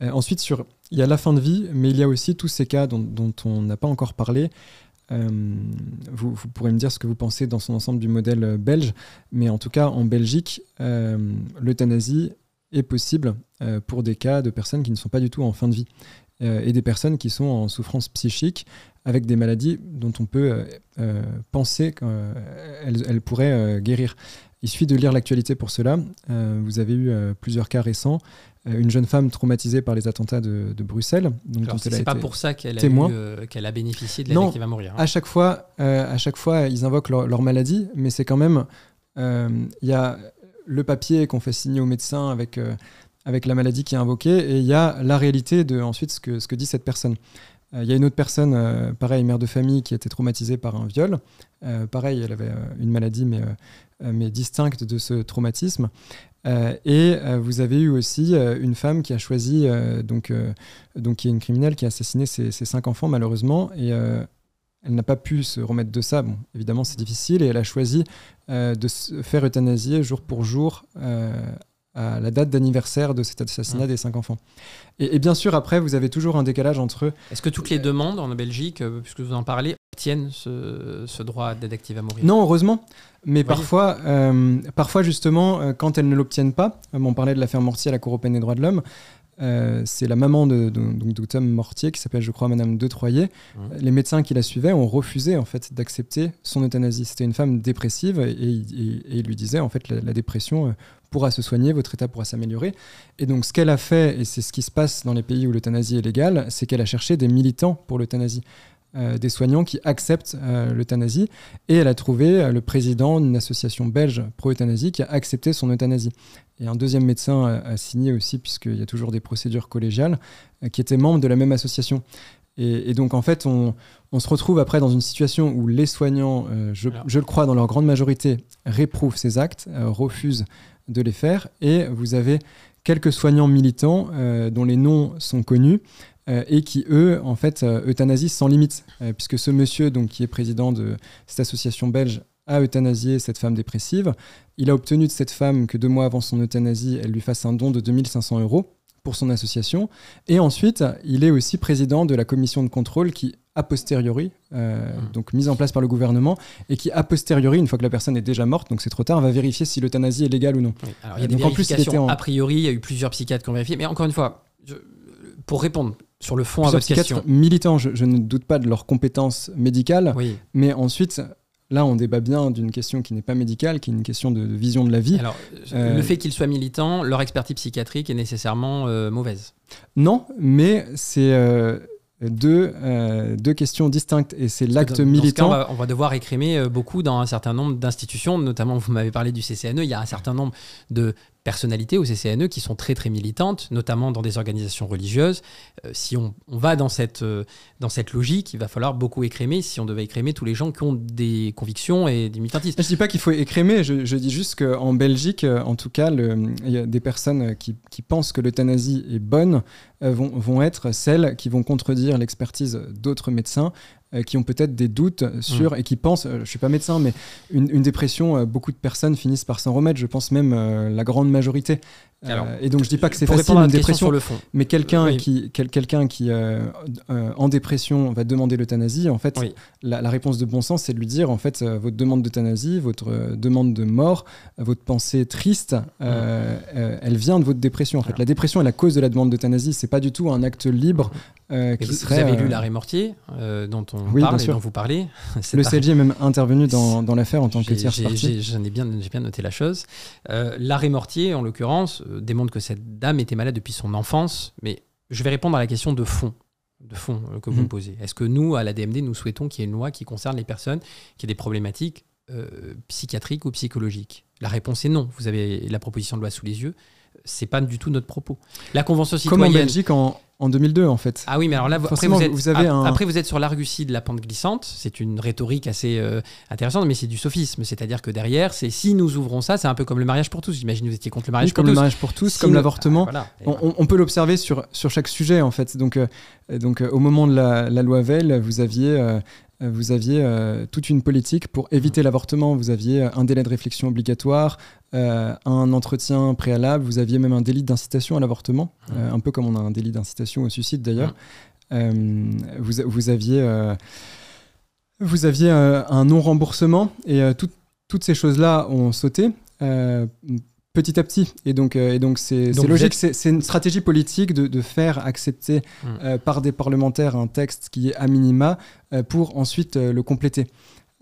ensuite, sur, il y a la fin de vie, mais il y a aussi tous ces cas dont on n'a pas encore parlé, euh, vous, pourrez me dire ce que vous pensez dans son ensemble du modèle euh, belge, mais en tout cas en Belgique, euh, l'euthanasie est possible pour des cas de personnes qui ne sont pas du tout en fin de vie et des personnes qui sont en souffrance psychique avec des maladies dont on peut penser qu'elles pourraient guérir. Il suffit de lire l'actualité pour cela. vous avez eu plusieurs cas récents une jeune femme traumatisée par les attentats de, Bruxelles. Donc c'est pas pour ça qu'elle a, euh, qu'elle a bénéficié de l'aide qui va mourir. Hein. À chaque fois, euh, à chaque fois, ils invoquent leur, maladie, mais c'est quand même il y a le papier qu'on fait signer au médecin avec avec la maladie qui est invoquée, et il y a la réalité de ensuite ce que ce que dit cette personne. Il y a une autre personne, pareil, mère de famille, qui a été traumatisée par un viol. pareil, elle avait une maladie, mais, mais distincte de ce traumatisme. Euh, et euh, vous avez eu aussi euh, une femme qui a choisi, donc, donc qui est une criminelle qui a assassiné ses, cinq enfants malheureusement, et elle n'a pas pu se remettre de ça. Bon, évidemment c'est difficile, et elle a choisi de se faire euthanasier jour pour jour à la date d'anniversaire de cet assassinat mmh. des cinq enfants. Et, bien sûr, après, vous avez toujours un décalage entre... Est-ce que toutes les demandes en Belgique, puisque vous en parlez, obtiennent ce, ce droit d'aide active à mourir Non, heureusement. Mais parfois, euh, parfois, justement, euh, quand elles ne l'obtiennent pas, euh, on parlait de l'affaire Mortier à la Cour européenne des droits de l'homme, c'est la maman de, de, Tom Mortier, qui s'appelle, je crois, Madame De Troyer. Mmh. Les médecins qui la suivaient ont refusé en fait d'accepter son euthanasie. C'était une femme dépressive et, il lui disait en fait la, la, dépression pourra se soigner, votre état pourra s'améliorer. Et donc ce qu'elle a fait, et c'est ce qui se passe dans les pays où l'euthanasie est légale, c'est qu'elle a cherché des militants pour l'euthanasie. Euh, des soignants qui acceptent euh, l'euthanasie. Et elle a trouvé euh, le président d'une association belge pro-euthanasie qui a accepté son euthanasie. Et un deuxième médecin a, signé aussi, puisqu'il y a toujours des procédures collégiales, qui était membre de la même association. Et, et donc, en fait, on, on se retrouve après dans une situation où les soignants, je, je le crois, dans leur grande majorité, réprouvent ces actes, refusent de les faire. Et vous avez quelques soignants militants dont les noms sont connus euh, et qui, eux, en fait, euh, sans limite. Euh, puisque ce monsieur, donc, qui est président de cette association belge, a euthanasié cette femme dépressive. Il a obtenu de cette femme que deux mois avant son euthanasie, elle lui fasse un don de 2500 euros pour son association. Et ensuite, il est aussi président de la commission de contrôle qui, a posteriori, euh, donc mise en place par le gouvernement, et qui, a posteriori, une fois que la personne est déjà morte, donc c'est trop tard, va vérifier si l'euthanasie est légale ou non. Oui, alors, il y a des Donc, en plus, vérifications en- a priori, il y a eu plusieurs psychiatres qui ont vérifié. Mais encore une fois, je- pour répondre sur le fond à votre question. psychiatres militants, je, je ne doute pas de leurs compétences médicales, Oui. mais ensuite, là, on débat bien d'une question qui n'est pas médicale, qui est une question de, de vision de la vie. Alors, Euh, le fait qu'ils soient militants, leur expertise psychiatrique est nécessairement euh, mauvaise. Non, mais c'est euh, deux, euh, deux questions distinctes, et c'est l'acte Dans- dans ce cas, militant. on, va, on va devoir écrémer euh, beaucoup dans un certain nombre d'institutions, notamment vous m'avez parlé du CCNE, il y a un certain nombre de personnalités au CCNE qui sont très très militantes, notamment dans des organisations religieuses. Euh, si on, on va dans cette, euh, dans cette logique, il va falloir beaucoup écrémer si on devait écrémer tous les gens qui ont des convictions et du militantisme. Je dis pas qu'il faut écrémer, je, dis juste qu'en Belgique, euh, en tout cas, il y a des personnes qui, qui pensent que l'euthanasie est bonne vont, vont être celles qui vont contredire l'expertise d'autres médecins euh, qui ont peut-être des doutes sur et qui pensent, euh, je suis pas médecin, mais une, une dépression, euh, beaucoup de personnes finissent par s'en remettre, je pense même euh, la grande majorité. Alors, et donc je dis pas que c'est facile une dépression, sur le fond. mais quelqu'un Oui. qui, quel- quelqu'un qui en dépression va demander l'euthanasie, en fait, Oui. la, la réponse de bon sens, c'est de lui dire, en fait, votre demande d'euthanasie, votre demande de mort, votre pensée triste, euh, elle vient de votre dépression. En fait, Alors. la dépression est la cause de la demande d'euthanasie. C'est pas du tout un acte libre euh, Et qui vous, serait. vous avez lu l'arrêt Mortier euh, dont on Oui, parle bien et dont vous parlez. Le CLJ est même intervenu dans, dans l'affaire en tant que J'en ai bien, noté la chose. Euh, L'arrêt Mortier, en l'occurrence, euh, démontre que cette dame était malade depuis son enfance. Mais je vais répondre à la question de fond, de fond euh, que vous Mhm. me posez. Est-ce que nous, à la DMD, nous souhaitons qu'il y ait une loi qui concerne les personnes qui ont des problématiques euh, psychiatriques ou psychologiques? La réponse est non. Vous avez la proposition de loi sous les yeux. C'est pas du tout notre propos. La convention Comme en citoyenne. Belgique en, en 2002, en fait. Ah oui, mais alors là, après vous, êtes, vous avez un- après, vous êtes sur l'argutie de la pente glissante. C'est une rhétorique assez euh, intéressante, mais c'est du sophisme. C'est-à-dire que derrière, c'est si nous ouvrons ça, c'est un peu comme le mariage pour tous. J'imagine que vous étiez contre le mariage Oui, pour comme le tous. mariage pour tous, Si comme l'avortement. Ah, voilà. On, peut l'observer sur, sur chaque sujet en fait. Donc, euh, donc euh, au moment de la, la loi Veil, vous aviez, vous aviez euh, toute une politique pour éviter l'avortement. Vous aviez un délai de réflexion obligatoire, euh, un entretien préalable. Vous aviez même un délit d'incitation à l'avortement, euh, un peu comme on a un délit d'incitation au suicide d'ailleurs. Euh, vous, vous aviez, vous aviez un non remboursement et tout- toutes ces choses-là ont sauté. petit à petit. Et donc, euh, et donc c'est logique, êtes- c'est une stratégie politique de, de faire accepter Mm. euh, par des parlementaires un texte qui est à minima euh, pour ensuite le compléter.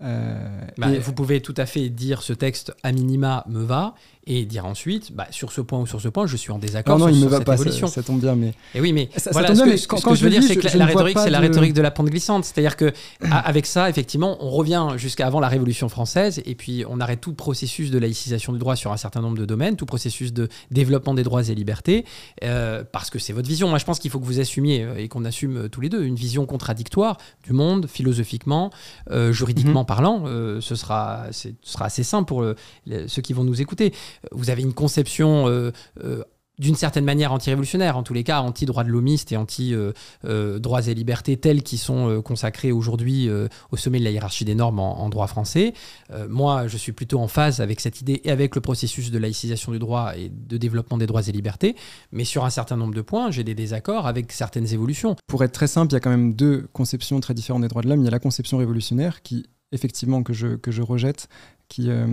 Euh, Bah, et- Vous pouvez tout à fait dire ce texte à minima me va et dire ensuite bah, sur ce point ou sur ce point je suis en désaccord non, non, sur, il me sur va cette pas, ça, tombe bien, mais Et oui, mais Ça- tombe ce bien, que, mais ce que je veux dire, c'est que je la ne rhétorique, c'est la de- rhétorique de la pente glissante. C'est-à-dire que a- avec ça, effectivement, on revient jusqu'à avant la Révolution française et puis on arrête tout processus de laïcisation du droit sur un certain nombre de domaines, tout processus de développement des droits et libertés, euh, parce que c'est votre vision. Moi, je pense qu'il faut que vous assumiez euh, et qu'on assume euh, tous les deux une vision contradictoire du monde, philosophiquement, euh, juridiquement parlant. Euh, ce sera, c'est- ce sera assez simple pour les- ceux qui vont nous écouter. Vous avez une conception euh, euh, d'une certaine manière anti-révolutionnaire, en tous les cas anti-droits de l'homiste et anti-droits et libertés tels qui sont euh, consacrés aujourd'hui euh, au sommet de la hiérarchie des normes en, en droit français. Euh, moi, je suis plutôt en phase avec cette idée et avec le processus de laïcisation du droit et de développement des droits et libertés, mais sur un certain nombre de points, j'ai des désaccords avec certaines évolutions. pour être très simple, il y a quand même deux conceptions très différentes des droits de l'homme. Il y a la conception révolutionnaire qui, effectivement, que je, que je rejette, qui, euh,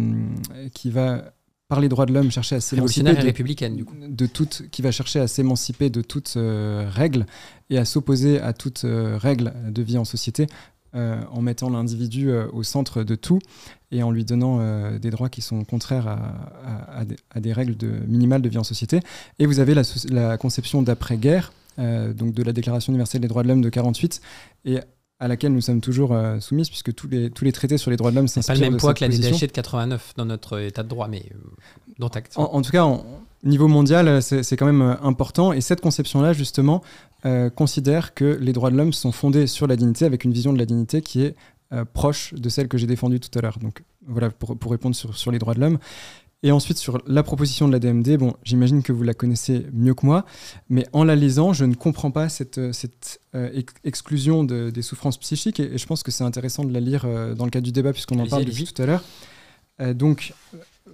qui va, par les droits de l'homme, chercher à s'émanciper de, républicaine, du coup. de toute, qui va chercher à s'émanciper de toute euh, règle et à s'opposer à toute euh, règle de vie en société euh, en mettant l'individu euh, au centre de tout et en lui donnant euh, des droits qui sont contraires à, à- à des, à des règles de, minimales de vie en société. Et vous avez la, la conception d'après-guerre, donc de la Déclaration universelle des droits de l'homme de 48, et à laquelle nous sommes toujours euh, soumises, puisque tous les, tous les traités sur les droits de l'homme C'est pas s'inspirent le même poids que la. DDH de 89 dans notre état de droit, mais euh, dont acte. En, en tout cas, en- niveau mondial, c'est c'est quand même euh, important. Et cette conception-là, justement, euh, considère que les droits de l'homme sont fondés sur la dignité, avec une vision de la dignité qui est euh, proche de celle que j'ai défendue tout à l'heure. Donc voilà, pour, pour répondre sur, sur les droits de l'homme. Et ensuite, sur la proposition de la DMD, bon, j'imagine que vous la connaissez mieux que moi, mais en la lisant, je ne comprends pas cette, euh, cette euh, ex- exclusion de- des souffrances psychiques, et, et je pense que c'est intéressant de la lire euh, dans le cadre du débat, puisqu'on en parle depuis tout à l'heure. Euh, donc,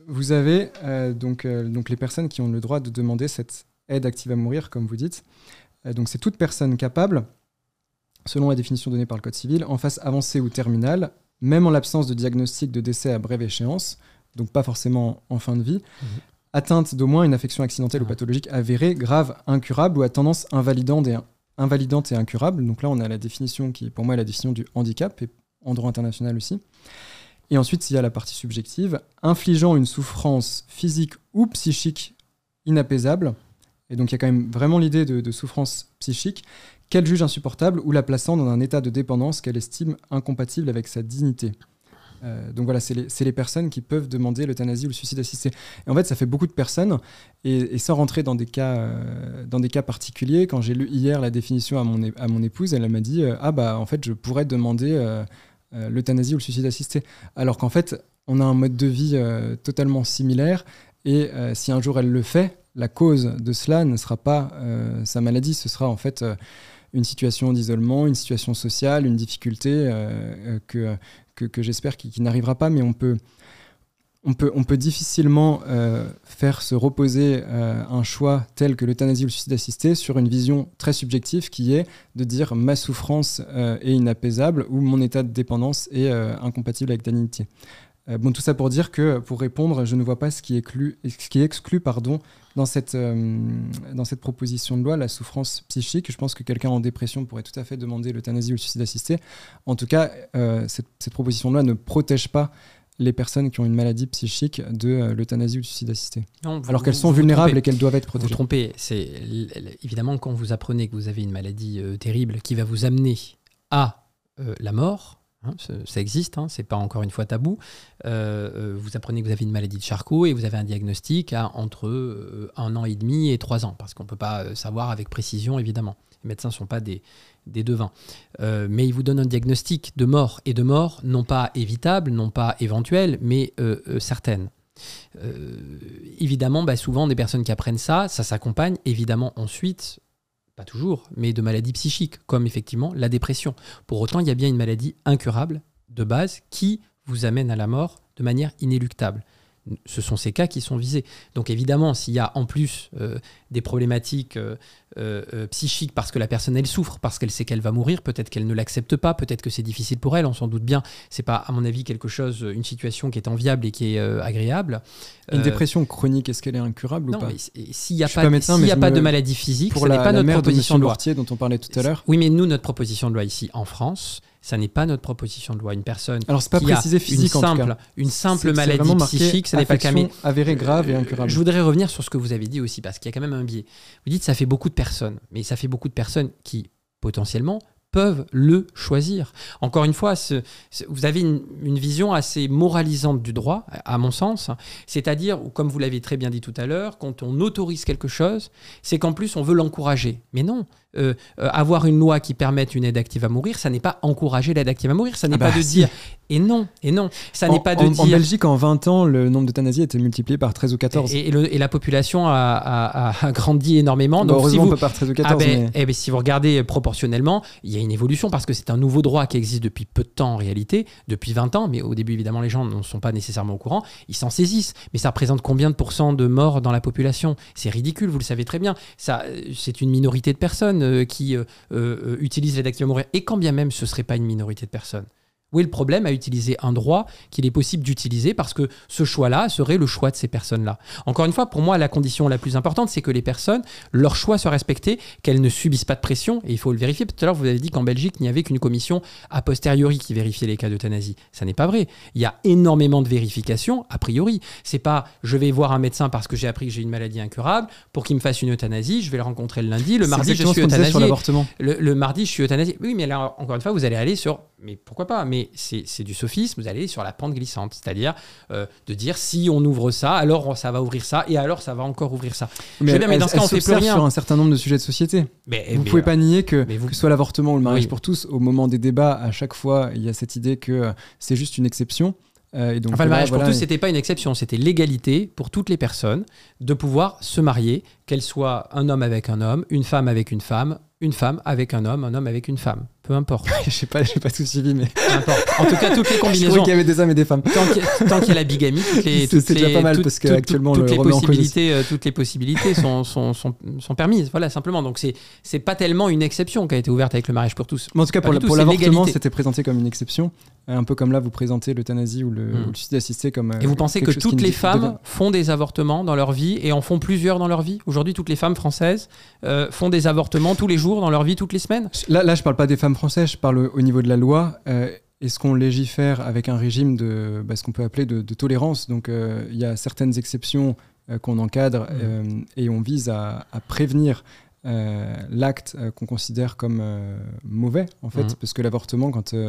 vous avez donc, donc les personnes qui ont le droit de demander cette aide active à mourir, comme vous dites. Donc, c'est toute personne capable, selon la définition donnée par le Code civil, en phase avancée ou terminale, même en l'absence de diagnostic de décès à brève échéance, donc pas forcément en fin de vie, atteinte d'au moins une affection accidentelle ou pathologique avérée, grave, incurable ou à tendance invalidante et, invalidante et incurable. Donc là, on a la définition qui, pour moi, est la définition du handicap, et en droit international aussi. Et ensuite, il y a la partie subjective, infligeant une souffrance physique ou psychique inapaisable. Et donc, il y a quand même vraiment l'idée de, de souffrance psychique qu'elle juge insupportable ou la plaçant dans un état de dépendance qu'elle estime incompatible avec sa dignité? Euh, donc voilà, c'est les, personnes qui peuvent demander l'euthanasie ou le suicide assisté. Et en fait, ça fait beaucoup de personnes. Et, sans rentrer dans des, cas, euh, dans des cas particuliers, quand j'ai lu hier la définition à mon, à mon épouse, elle m'a dit euh, Ah, bah, en fait, je pourrais demander l'euthanasie ou le suicide assisté. Alors qu'en fait, on a un mode de vie totalement similaire. Et si un jour elle le fait, la cause de cela ne sera pas sa maladie, ce sera en fait une situation d'isolement, une situation sociale, une difficulté euh, euh, que, que, que j'espère qui, n'arrivera pas, mais on peut, on peut, on peut difficilement euh, faire se reposer euh, un choix tel que l'euthanasie ou le suicide assisté sur une vision très subjective qui est de dire ma souffrance euh, est inapaisable ou mon état de dépendance est euh, incompatible avec la dignité. Euh, bon, tout ça pour dire que, pour répondre, je ne vois pas ce qui est exclu, ce qui est exclu pardon, dans, cette, euh, dans cette proposition de loi, la souffrance psychique. Je pense que quelqu'un en dépression pourrait tout à fait demander l'euthanasie ou le suicide assisté. En tout cas, euh, cette, cette proposition de loi ne protège pas les personnes qui ont une maladie psychique de euh, l'euthanasie ou du suicide assisté. Non, vous- alors qu'elles sont vulnérables et qu'elles doivent être protégées. vous trompez. C'est évidemment quand vous apprenez que vous avez une maladie terrible qui va vous amener à la mort. Hein, ça, existe, hein, c'est pas encore une fois tabou. euh, euh, vous apprenez que vous avez une maladie de Charcot et vous avez un diagnostic à entre euh, un an et demi et trois ans, parce qu'on peut pas savoir avec précision évidemment. Les médecins sont pas des, devins. Mais ils vous donnent un diagnostic de mort et de mort non pas évitable, non pas éventuelle, mais certaine. Évidemment, bah, souvent, des personnes qui apprennent ça, ça s'accompagne évidemment ensuite, pas toujours, mais de maladies psychiques, comme effectivement la dépression. Pour autant, il y a bien une maladie incurable de base qui vous amène à la mort de manière inéluctable. Ce sont ces cas qui sont visés. Donc évidemment, s'il y a en plus euh, des problématiques euh, euh, psychiques parce que la personne elle souffre, parce qu'elle sait qu'elle va mourir, peut-être qu'elle ne l'accepte pas, peut-être que c'est difficile pour elle, on s'en doute bien. C'est pas à mon avis quelque chose, une situation qui est enviable et qui est agréable. Une dépression chronique, est-ce qu'elle est incurable non, ou pas s'il n'y a suis pas, médecin, mais y a pas me- de maladie physique, pour ce n'est pas la notre proposition de loi. Dont on parlait tout à l'heure. Oui, mais nous, notre proposition de loi ici en France, ça n'est pas notre proposition de loi. Une personne Alors, pas qui a précisé physique, une en tout simple, cas. une simple maladie psychique, ça n'est pas camé. avérée grave et Euh, incurable. Je voudrais revenir sur ce que vous avez dit aussi, parce qu'il y a quand même un biais. Vous dites ça fait beaucoup de personnes, mais ça fait beaucoup de personnes qui, potentiellement, peuvent le choisir. Encore une fois, ce- ce- vous avez une, une vision assez moralisante du droit, à mon sens, c'est-à-dire, comme vous l'avez très bien dit tout à l'heure, quand on autorise quelque chose, c'est qu'en plus on veut l'encourager. Mais non, euh, euh, avoir une loi qui permette une aide active à mourir, ça n'est pas encourager l'aide active à mourir, ça n'est Ah pas bah de si. dire... Et non, et non, ça n'est pas de en, dire... en Belgique, en 20 ans, le nombre d'euthanasies a été multiplié par 13 ou 14. Et, et le- et la population a, a- a- grandi énormément. Bah, Donc, si heureusement, vous, pas par 13 ou 14. Ah ben, mais- eh ben, si vous regardez proportionnellement, il y a une évolution parce que c'est un nouveau droit qui existe depuis peu de temps en réalité, depuis 20 ans, mais au début évidemment les gens ne sont pas nécessairement au courant, ils s'en saisissent. Mais ça représente combien de pourcents de morts dans la population? C'est ridicule, vous le savez très bien. Euh, c'est une minorité de personnes euh, qui euh, utilisent l'aide active. Et quand bien même ce ne serait pas une minorité de personnes? Où est le problème à utiliser un droit qu'il est possible d'utiliser parce que ce choix-là serait le choix de ces personnes-là Encore une fois, pour moi, la condition la plus importante, c'est que les personnes, leur choix soit respecté, qu'elles ne subissent pas de pression, et il faut le vérifier. Tout à l'heure, vous avez dit qu'en Belgique, il n'y avait qu'une commission a posteriori qui vérifiait les cas d'euthanasie. Ça n'est pas vrai. Il y a énormément de vérifications a priori. C'est pas je vais voir un médecin parce que j'ai appris que j'ai une maladie incurable pour qu'il me fasse une euthanasie, je vais le rencontrer le lundi, le mardi je suis euthanasié. l'avortement. Le, le mardi, je suis euthanasié. Oui, mais là, encore une fois, vous allez aller sur mais pourquoi pas? Mais c'est c'est du sophisme, vous allez sur la pente glissante. C'est-à-dire euh, de dire si on ouvre ça, alors ça va ouvrir ça, et alors ça va encore ouvrir ça. Veux bien, mais elle- dans ce cas, on fait plus rien. sur un certain nombre de sujets de société. Mais- vous mais, pouvez euh, pas nier que, mais vous- que ce soit l'avortement ou le mariage Oui. pour tous, au moment des débats, à chaque fois, il y a cette idée que euh, c'est juste une exception. Euh, et donc Enfin, le là, mariage voilà, pour tous, et- c'était pas une exception, c'était l'égalité pour toutes les personnes de pouvoir se marier, qu'elle soit un homme avec un homme, une femme avec une femme, une femme avec un homme, un homme avec une femme. Peu importe. Je sais pas, j'ai pas tout suivi, mais. Peu importe. En tout cas, toutes les Je combinaisons. qu'il y avait des hommes et des femmes. Tant qu'il y, a- y la bigamie, toutes les, C'est- déjà pas mal, toutes- parce que toutes- actuellement, toutes le les possibilités, euh, toutes les possibilités sont, sont, sont, sont permises. Voilà, simplement. Donc c'est c'est pas tellement une exception qui a été ouverte avec le mariage pour tous. Mais en tout cas, Pas pour, la- l'avortement, c'était présenté comme une exception. Euh, Un peu comme là, vous présentez l'euthanasie ou le, le suicide assisté comme. euh, Et vous pensez que toutes les femmes font des avortements dans leur vie et en font plusieurs dans leur vie? Aujourd'hui, toutes les femmes françaises font des avortements tous les jours dans leur vie, toutes les semaines? Là, là, je parle pas des femmes françaises, je parle au niveau de la loi. Euh, Est-ce qu'on légifère avec un régime de bah, ce qu'on peut appeler de, de tolérance? Donc, euh, il y a certaines exceptions euh, qu'on encadre euh, et on vise à, à prévenir euh, l'acte euh, qu'on considère comme euh, mauvais, en fait, Mhm. parce que l'avortement, quand Mais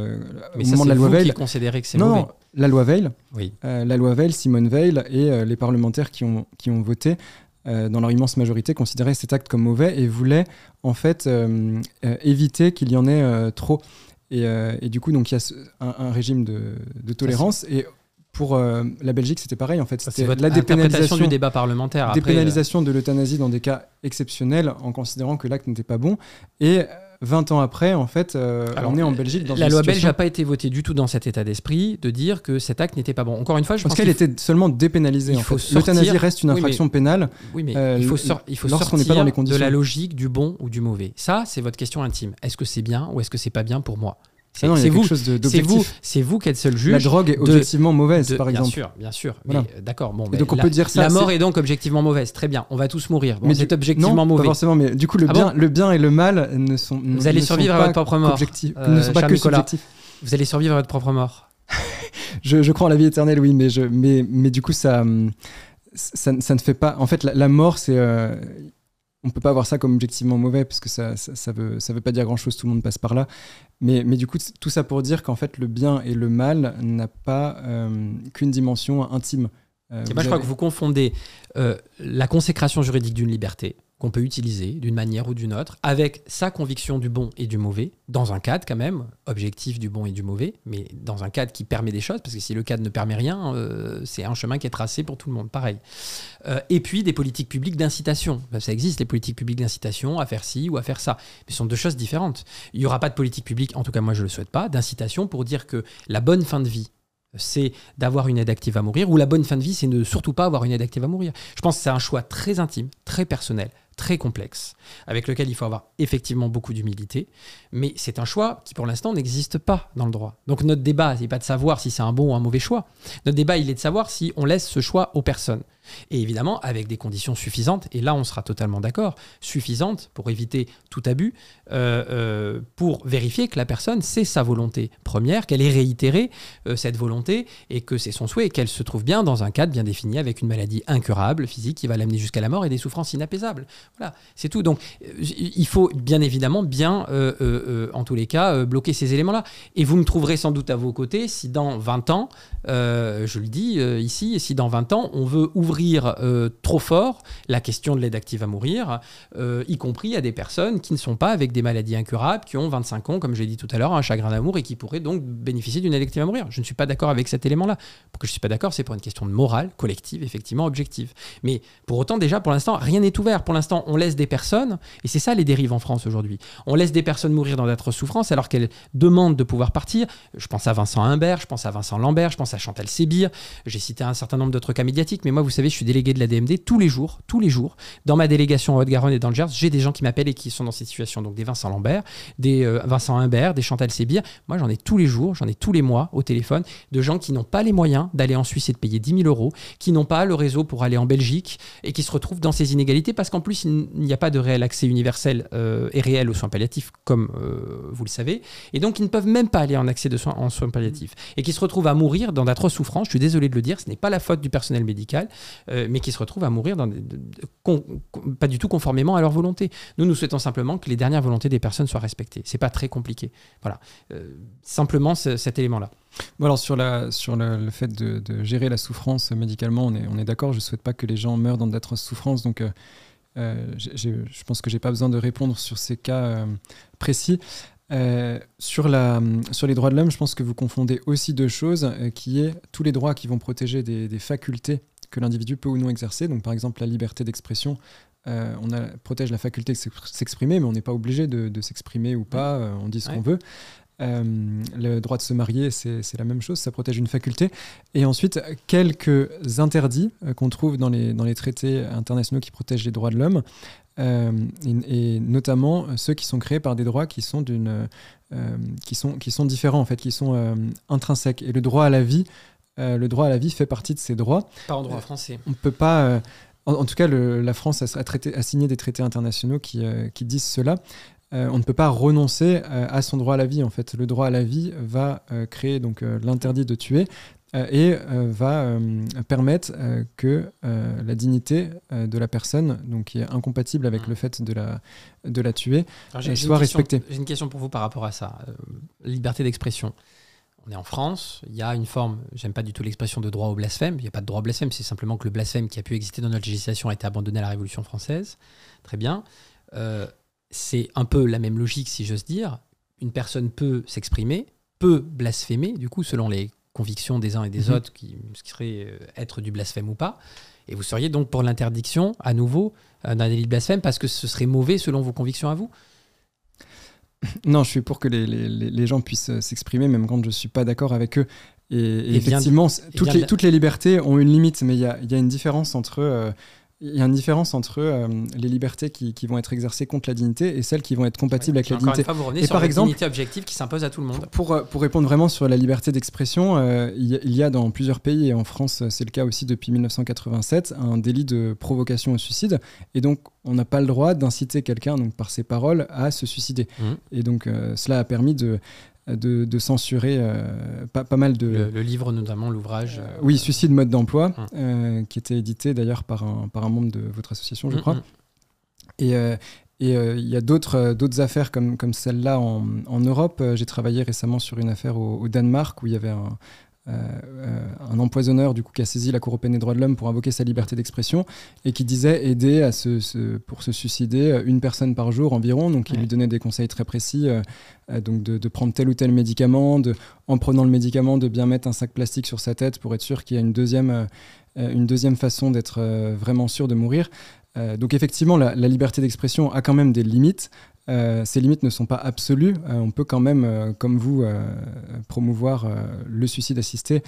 au ça, moment de la loi Veil, qui considérez que c'est non, mauvais. non, la loi Veil, Oui. la loi Veil, Simone Veil et les parlementaires qui ont, qui ont voté, euh, dans leur immense majorité, considéraient cet acte comme mauvais et voulaient en fait euh, euh, éviter qu'il y en ait trop. Et, et du coup, donc il y a un, un régime de, de tolérance. Et pour euh, la Belgique, c'était pareil en fait. C'était la dépénalisation du débat parlementaire. Après, euh, dépénalisation de l'euthanasie dans des cas exceptionnels en considérant que l'acte n'était pas bon. Et 20 ans après, en fait, euh, Alors, on est en Belgique dans la une loi belge n'a pas été votée du tout dans cet état d'esprit de dire que cet acte n'était pas bon. Encore une fois, je Parce pense qu'elle était seulement dépénalisée. il en. L'euthanasie reste une Oui, mais- infraction pénale. Oui, mais euh, il faut, il sortir n'est pas dans les de la logique du bon ou du mauvais. Ça, c'est votre question intime. Est-ce que c'est bien ou est-ce que c'est pas bien pour moi? C'est Ah vous, c'est vous, c'est vous qui êtes seul juge. La drogue est de- objectivement mauvaise, de- par bien exemple. sûr, bien sûr. Voilà. Euh, d'accord. Bon, Et mais donc on la, peut dire ça, La mort est donc objectivement mauvaise. Très bien. On va tous mourir. Bon, Mais c'est du- objectivement non, mauvais. Pas forcément, mais du coup, le, Ah bien, bon le bien et le mal ne sont. Vous allez survivre à votre propre mort. euh, ne sont pas que subjectifs. Vous allez survivre à votre propre mort. Je, je crois en la vie éternelle, oui, mais, je, mais, mais du coup, ça, ça, ça ne fait pas. En fait, la, la mort, c'est. euh, on peut pas voir ça comme objectivement mauvais, parce que ça, ça, ça veut, ça veut pas dire grand chose, tout le monde passe par là. Mais, mais du coup, tout ça pour dire qu'en fait, le bien et le mal n'a pas euh, qu'une dimension intime. Euh, Et je crois que vous confondez euh, la consécration juridique d'une liberté qu'on peut utiliser d'une manière ou d'une autre avec sa conviction du bon et du mauvais, dans un cadre quand même, objectif du bon et du mauvais, mais dans un cadre qui permet des choses, parce que si le cadre ne permet rien, euh, c'est un chemin qui est tracé pour tout le monde, pareil. Euh, et puis des politiques publiques d'incitation. Ben, Ça existe, les politiques publiques d'incitation à faire ci ou à faire ça. Mais ce sont deux choses différentes. Il n'y aura pas de politique publique, en tout cas moi je ne le souhaite pas, d'incitation pour dire que la bonne fin de vie, c'est d'avoir une aide active à mourir, ou la bonne fin de vie, c'est de surtout pas avoir une aide active à mourir. Je pense que c'est un choix très intime, très personnel, très complexe, avec lequel il faut avoir effectivement beaucoup d'humilité, mais c'est un choix qui pour l'instant n'existe pas dans le droit. Donc notre débat, n'est pas de savoir si c'est un bon ou un mauvais choix. Notre débat, il est de savoir si on laisse ce choix aux personnes. Et évidemment, avec des conditions suffisantes, et là on sera totalement d'accord, suffisantes pour éviter tout abus, euh, euh, pour vérifier que la personne, c'est sa volonté première, qu'elle ait réitéré euh, cette volonté, et que c'est son souhait, et qu'elle se trouve bien dans un cadre bien défini, avec une maladie incurable, physique, qui va l'amener jusqu'à la mort, et des souffrances inapaisables. Voilà, c'est tout. Donc euh, il faut bien évidemment bien, euh, euh, en tous les cas, bloquer ces éléments-là. Et vous me trouverez sans doute à vos côtés si dans 20 ans, je le dis ici, si dans 20 ans, on veut ouvrir trop fort la question de l'aide active à mourir, y compris à des personnes qui ne sont pas avec des maladies incurables, qui ont 25 ans, comme j'ai dit tout à l'heure, un chagrin d'amour et qui pourraient donc bénéficier d'une aide active à mourir. Je ne suis pas d'accord avec cet élément-là. Pourquoi je ne suis pas d'accord C'est pour une question de morale, collective, effectivement, objective. Mais pour autant, déjà, pour l'instant, rien n'est ouvert. Pour l'instant, on laisse des personnes, et c'est ça les dérives en France aujourd'hui, on laisse des personnes mourir dans d'atroces souffrances alors qu'elles demandent de pouvoir partir. Je pense à Vincent Humbert, je pense à Vincent Lambert, je pense à Chantal Sébir, j'ai cité un certain nombre d'autres cas médiatiques, mais moi, vous savez, je suis délégué de la DMD tous les jours, tous les jours. Dans ma délégation en Haute-Garonne et dans le Gers, j'ai des gens qui m'appellent et qui sont dans cette situation. Donc des Vincent Lambert, des euh, Vincent Humbert, des Chantal Sébir. Moi, j'en ai tous les jours, j'en ai tous les mois au téléphone de gens qui n'ont pas les moyens d'aller en Suisse et de payer 10 000 euros, qui n'ont pas le réseau pour aller en Belgique et qui se retrouvent dans ces inégalités parce qu'en plus, il n'y a pas de réel accès universel euh, et réel aux soins palliatifs, comme euh, vous le savez, et donc ils ne peuvent même pas aller en accès de soins, en soins palliatifs, et qui se retrouvent à mourir dans d'atroces souffrances. Je suis désolé de le dire, ce n'est pas la faute du personnel médical, euh, mais qui se retrouvent à mourir pas du tout conformément à leur volonté. Nous, nous souhaitons simplement que les dernières volontés des personnes soient respectées. C'est pas très compliqué. Voilà. Simplement ce- cet élément-là. Alors sur, la, sur le, fait de, gérer la souffrance médicalement, on est, on est d'accord, je ne souhaite pas que les gens meurent dans d'atroces souffrances, donc je pense que j'ai pas besoin de répondre sur ces cas euh, précis. Euh, sur, la, sur les droits de l'homme, je pense que vous confondez aussi deux choses, euh, qui est tous les droits qui vont protéger des, des facultés que l'individu peut ou non exercer, donc par exemple la liberté d'expression. euh, on a, protège la faculté de s'ex- s'exprimer, mais on n'est pas obligé de, de s'exprimer ou pas, euh, on dit ce Ouais. qu'on veut. Euh, le droit de se marier, c'est la même chose, ça protège une faculté. Et ensuite, quelques interdits euh, qu'on trouve dans les, dans les traités internationaux qui protègent les droits de l'homme, euh, et, et notamment ceux qui sont créés par des droits qui sont, d'une, euh, qui sont, qui sont différents, en fait, qui sont intrinsèques. Et le droit à la vie, le droit à la vie fait partie de ces droits. Pas en droit français. On ne peut pas. en, en tout cas, le- la France a, a traité- a signé des traités internationaux qui, euh, qui disent cela. Euh, on ne peut pas renoncer euh, à son droit à la vie. En fait, le droit à la vie va euh, créer donc l'interdit de tuer et va permettre que la dignité de la personne, donc qui est incompatible avec le fait de la, de la tuer, soit respectée. J'ai une question pour vous par rapport à ça. Liberté d'expression. On est en France, il y a une forme, j'aime pas du tout l'expression de droit au blasphème, il n'y a pas de droit au blasphème, c'est simplement que le blasphème qui a pu exister dans notre législation a été abandonné à la Révolution française. Très bien. Euh, c'est un peu la même logique, si j'ose dire. Une personne peut s'exprimer, peut blasphémer, du coup, selon les convictions des uns et des Mhm. autres, qui, ce qui serait euh, être du blasphème ou pas. Et vous seriez donc pour l'interdiction, à nouveau, euh, d'un délit de blasphème, parce que ce serait mauvais selon vos convictions à vous? Non, je suis pour que les, les- gens puissent euh, s'exprimer, même quand je ne suis pas d'accord avec eux. Et, et Et vient effectivement, de- c- et toutes, les, de- toutes les libertés ont une limite, mais il y a, y a une différence entre, euh, il y a une différence entre euh, les libertés qui, qui vont être exercées contre la dignité et celles qui vont être compatibles avec la dignité. une fois, vous revenez et sur par la exemple, dignité objective qui s'impose à tout le monde. pour, euh, pour répondre vraiment sur la liberté d'expression, euh, il y, a- dans plusieurs pays, et en France c'est le cas aussi depuis 1987, un délit de provocation au suicide. Et donc on n'a pas le droit d'inciter quelqu'un, donc par ses paroles, à se suicider. Mhm. Et donc euh, cela a permis de, de, de censurer euh, pas, pas mal de... Le, le livre, notamment l'ouvrage. euh, oui, Suicide mode d'emploi, Hum. euh, qui était édité d'ailleurs par un, par un membre de votre association, je hum, crois. hum. Et euh, euh, il y a d'autres euh, d'autres affaires comme, comme celle-là en, en Europe. J'ai travaillé récemment sur une affaire au, au Danemark où il y avait un, un empoisonneur du coup, qui a saisi la Cour européenne des droits de l'homme pour invoquer sa liberté d'expression et qui disait aider à se, se- pour se suicider euh, une personne par jour environ. Donc il Ouais. lui donnait des conseils très précis, euh, euh, donc de, de prendre tel ou tel médicament, de, en prenant le médicament, de bien mettre un sac plastique sur sa tête pour être sûr qu'il y a une deuxième, euh, euh, une deuxième façon d'être euh, vraiment sûr de mourir. Euh, donc effectivement, la, la liberté d'expression a quand même des limites. Euh, ces limites ne sont pas absolues. Euh, on peut quand même, euh, comme vous, promouvoir le suicide assisté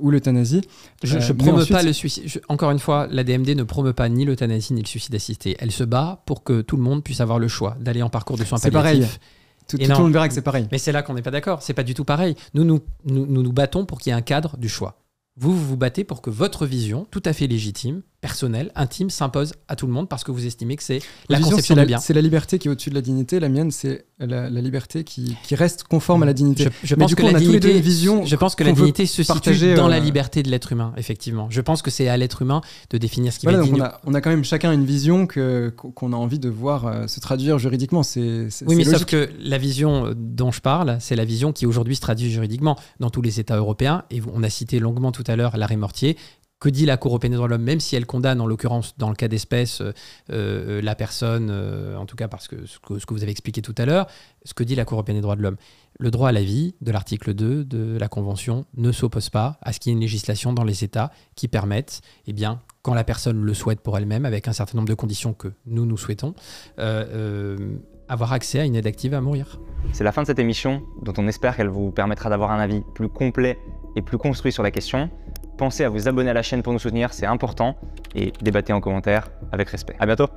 ou l'euthanasie. Je, promeus ensuite- pas le suicide. je- encore une fois, la DMD ne promeut pas ni l'euthanasie ni le suicide assisté. Elle se bat pour que tout le monde puisse avoir le choix d'aller en parcours de soins C'est pareil. palliatifs. Tout, tout le monde verra que c'est pareil. Mais c'est là qu'on n'est pas d'accord. C'est pas du tout pareil. Nous nous, nous, nous nous battons pour qu'il y ait un cadre du choix. Vous, vous vous battez pour que votre vision, tout à fait légitime, personnelle, intime, s'impose à tout le monde parce que vous estimez que c'est la Vision, conception du la, bien. c'est la liberté qui est au-dessus de la dignité. La mienne, c'est la, la liberté qui, qui reste conforme à la dignité. Je, je Mais pense du que coup, la on a tous les deux dignité, une vision je pense que la dignité se situe dans euh, la liberté de l'être humain, effectivement. Je pense que c'est à l'être humain de définir ce qui Voilà, va être donc on digne. a, on a quand même chacun une vision que, qu'on a envie de voir euh, se traduire juridiquement. C'est, Oui, mais c'est sauf logique. que la vision euh, dont je parle, c'est la vision qui aujourd'hui se traduit juridiquement dans tous les États européens. Et on a cité longuement tout à l'heure l'arrêt mortier. Que dit la Cour européenne des droits de l'homme, même si elle condamne, en l'occurrence, dans le cas d'espèce, euh, euh, la personne, euh, en tout cas parce que ce, que vous avez expliqué tout à l'heure, ce que dit la Cour européenne des droits de l'homme Le droit à la vie de l'article 2 de la Convention ne s'oppose pas à ce qu'il y ait une législation dans les États qui permette, eh bien, quand la personne le souhaite pour elle-même, avec un certain nombre de conditions que nous, nous souhaitons, avoir accès à une aide active à mourir. C'est la fin de cette émission, dont on espère qu'elle vous permettra d'avoir un avis plus complet et plus construit sur la question. Pensez à vous abonner à la chaîne pour nous soutenir, c'est important, et débattez en commentaire avec respect. À bientôt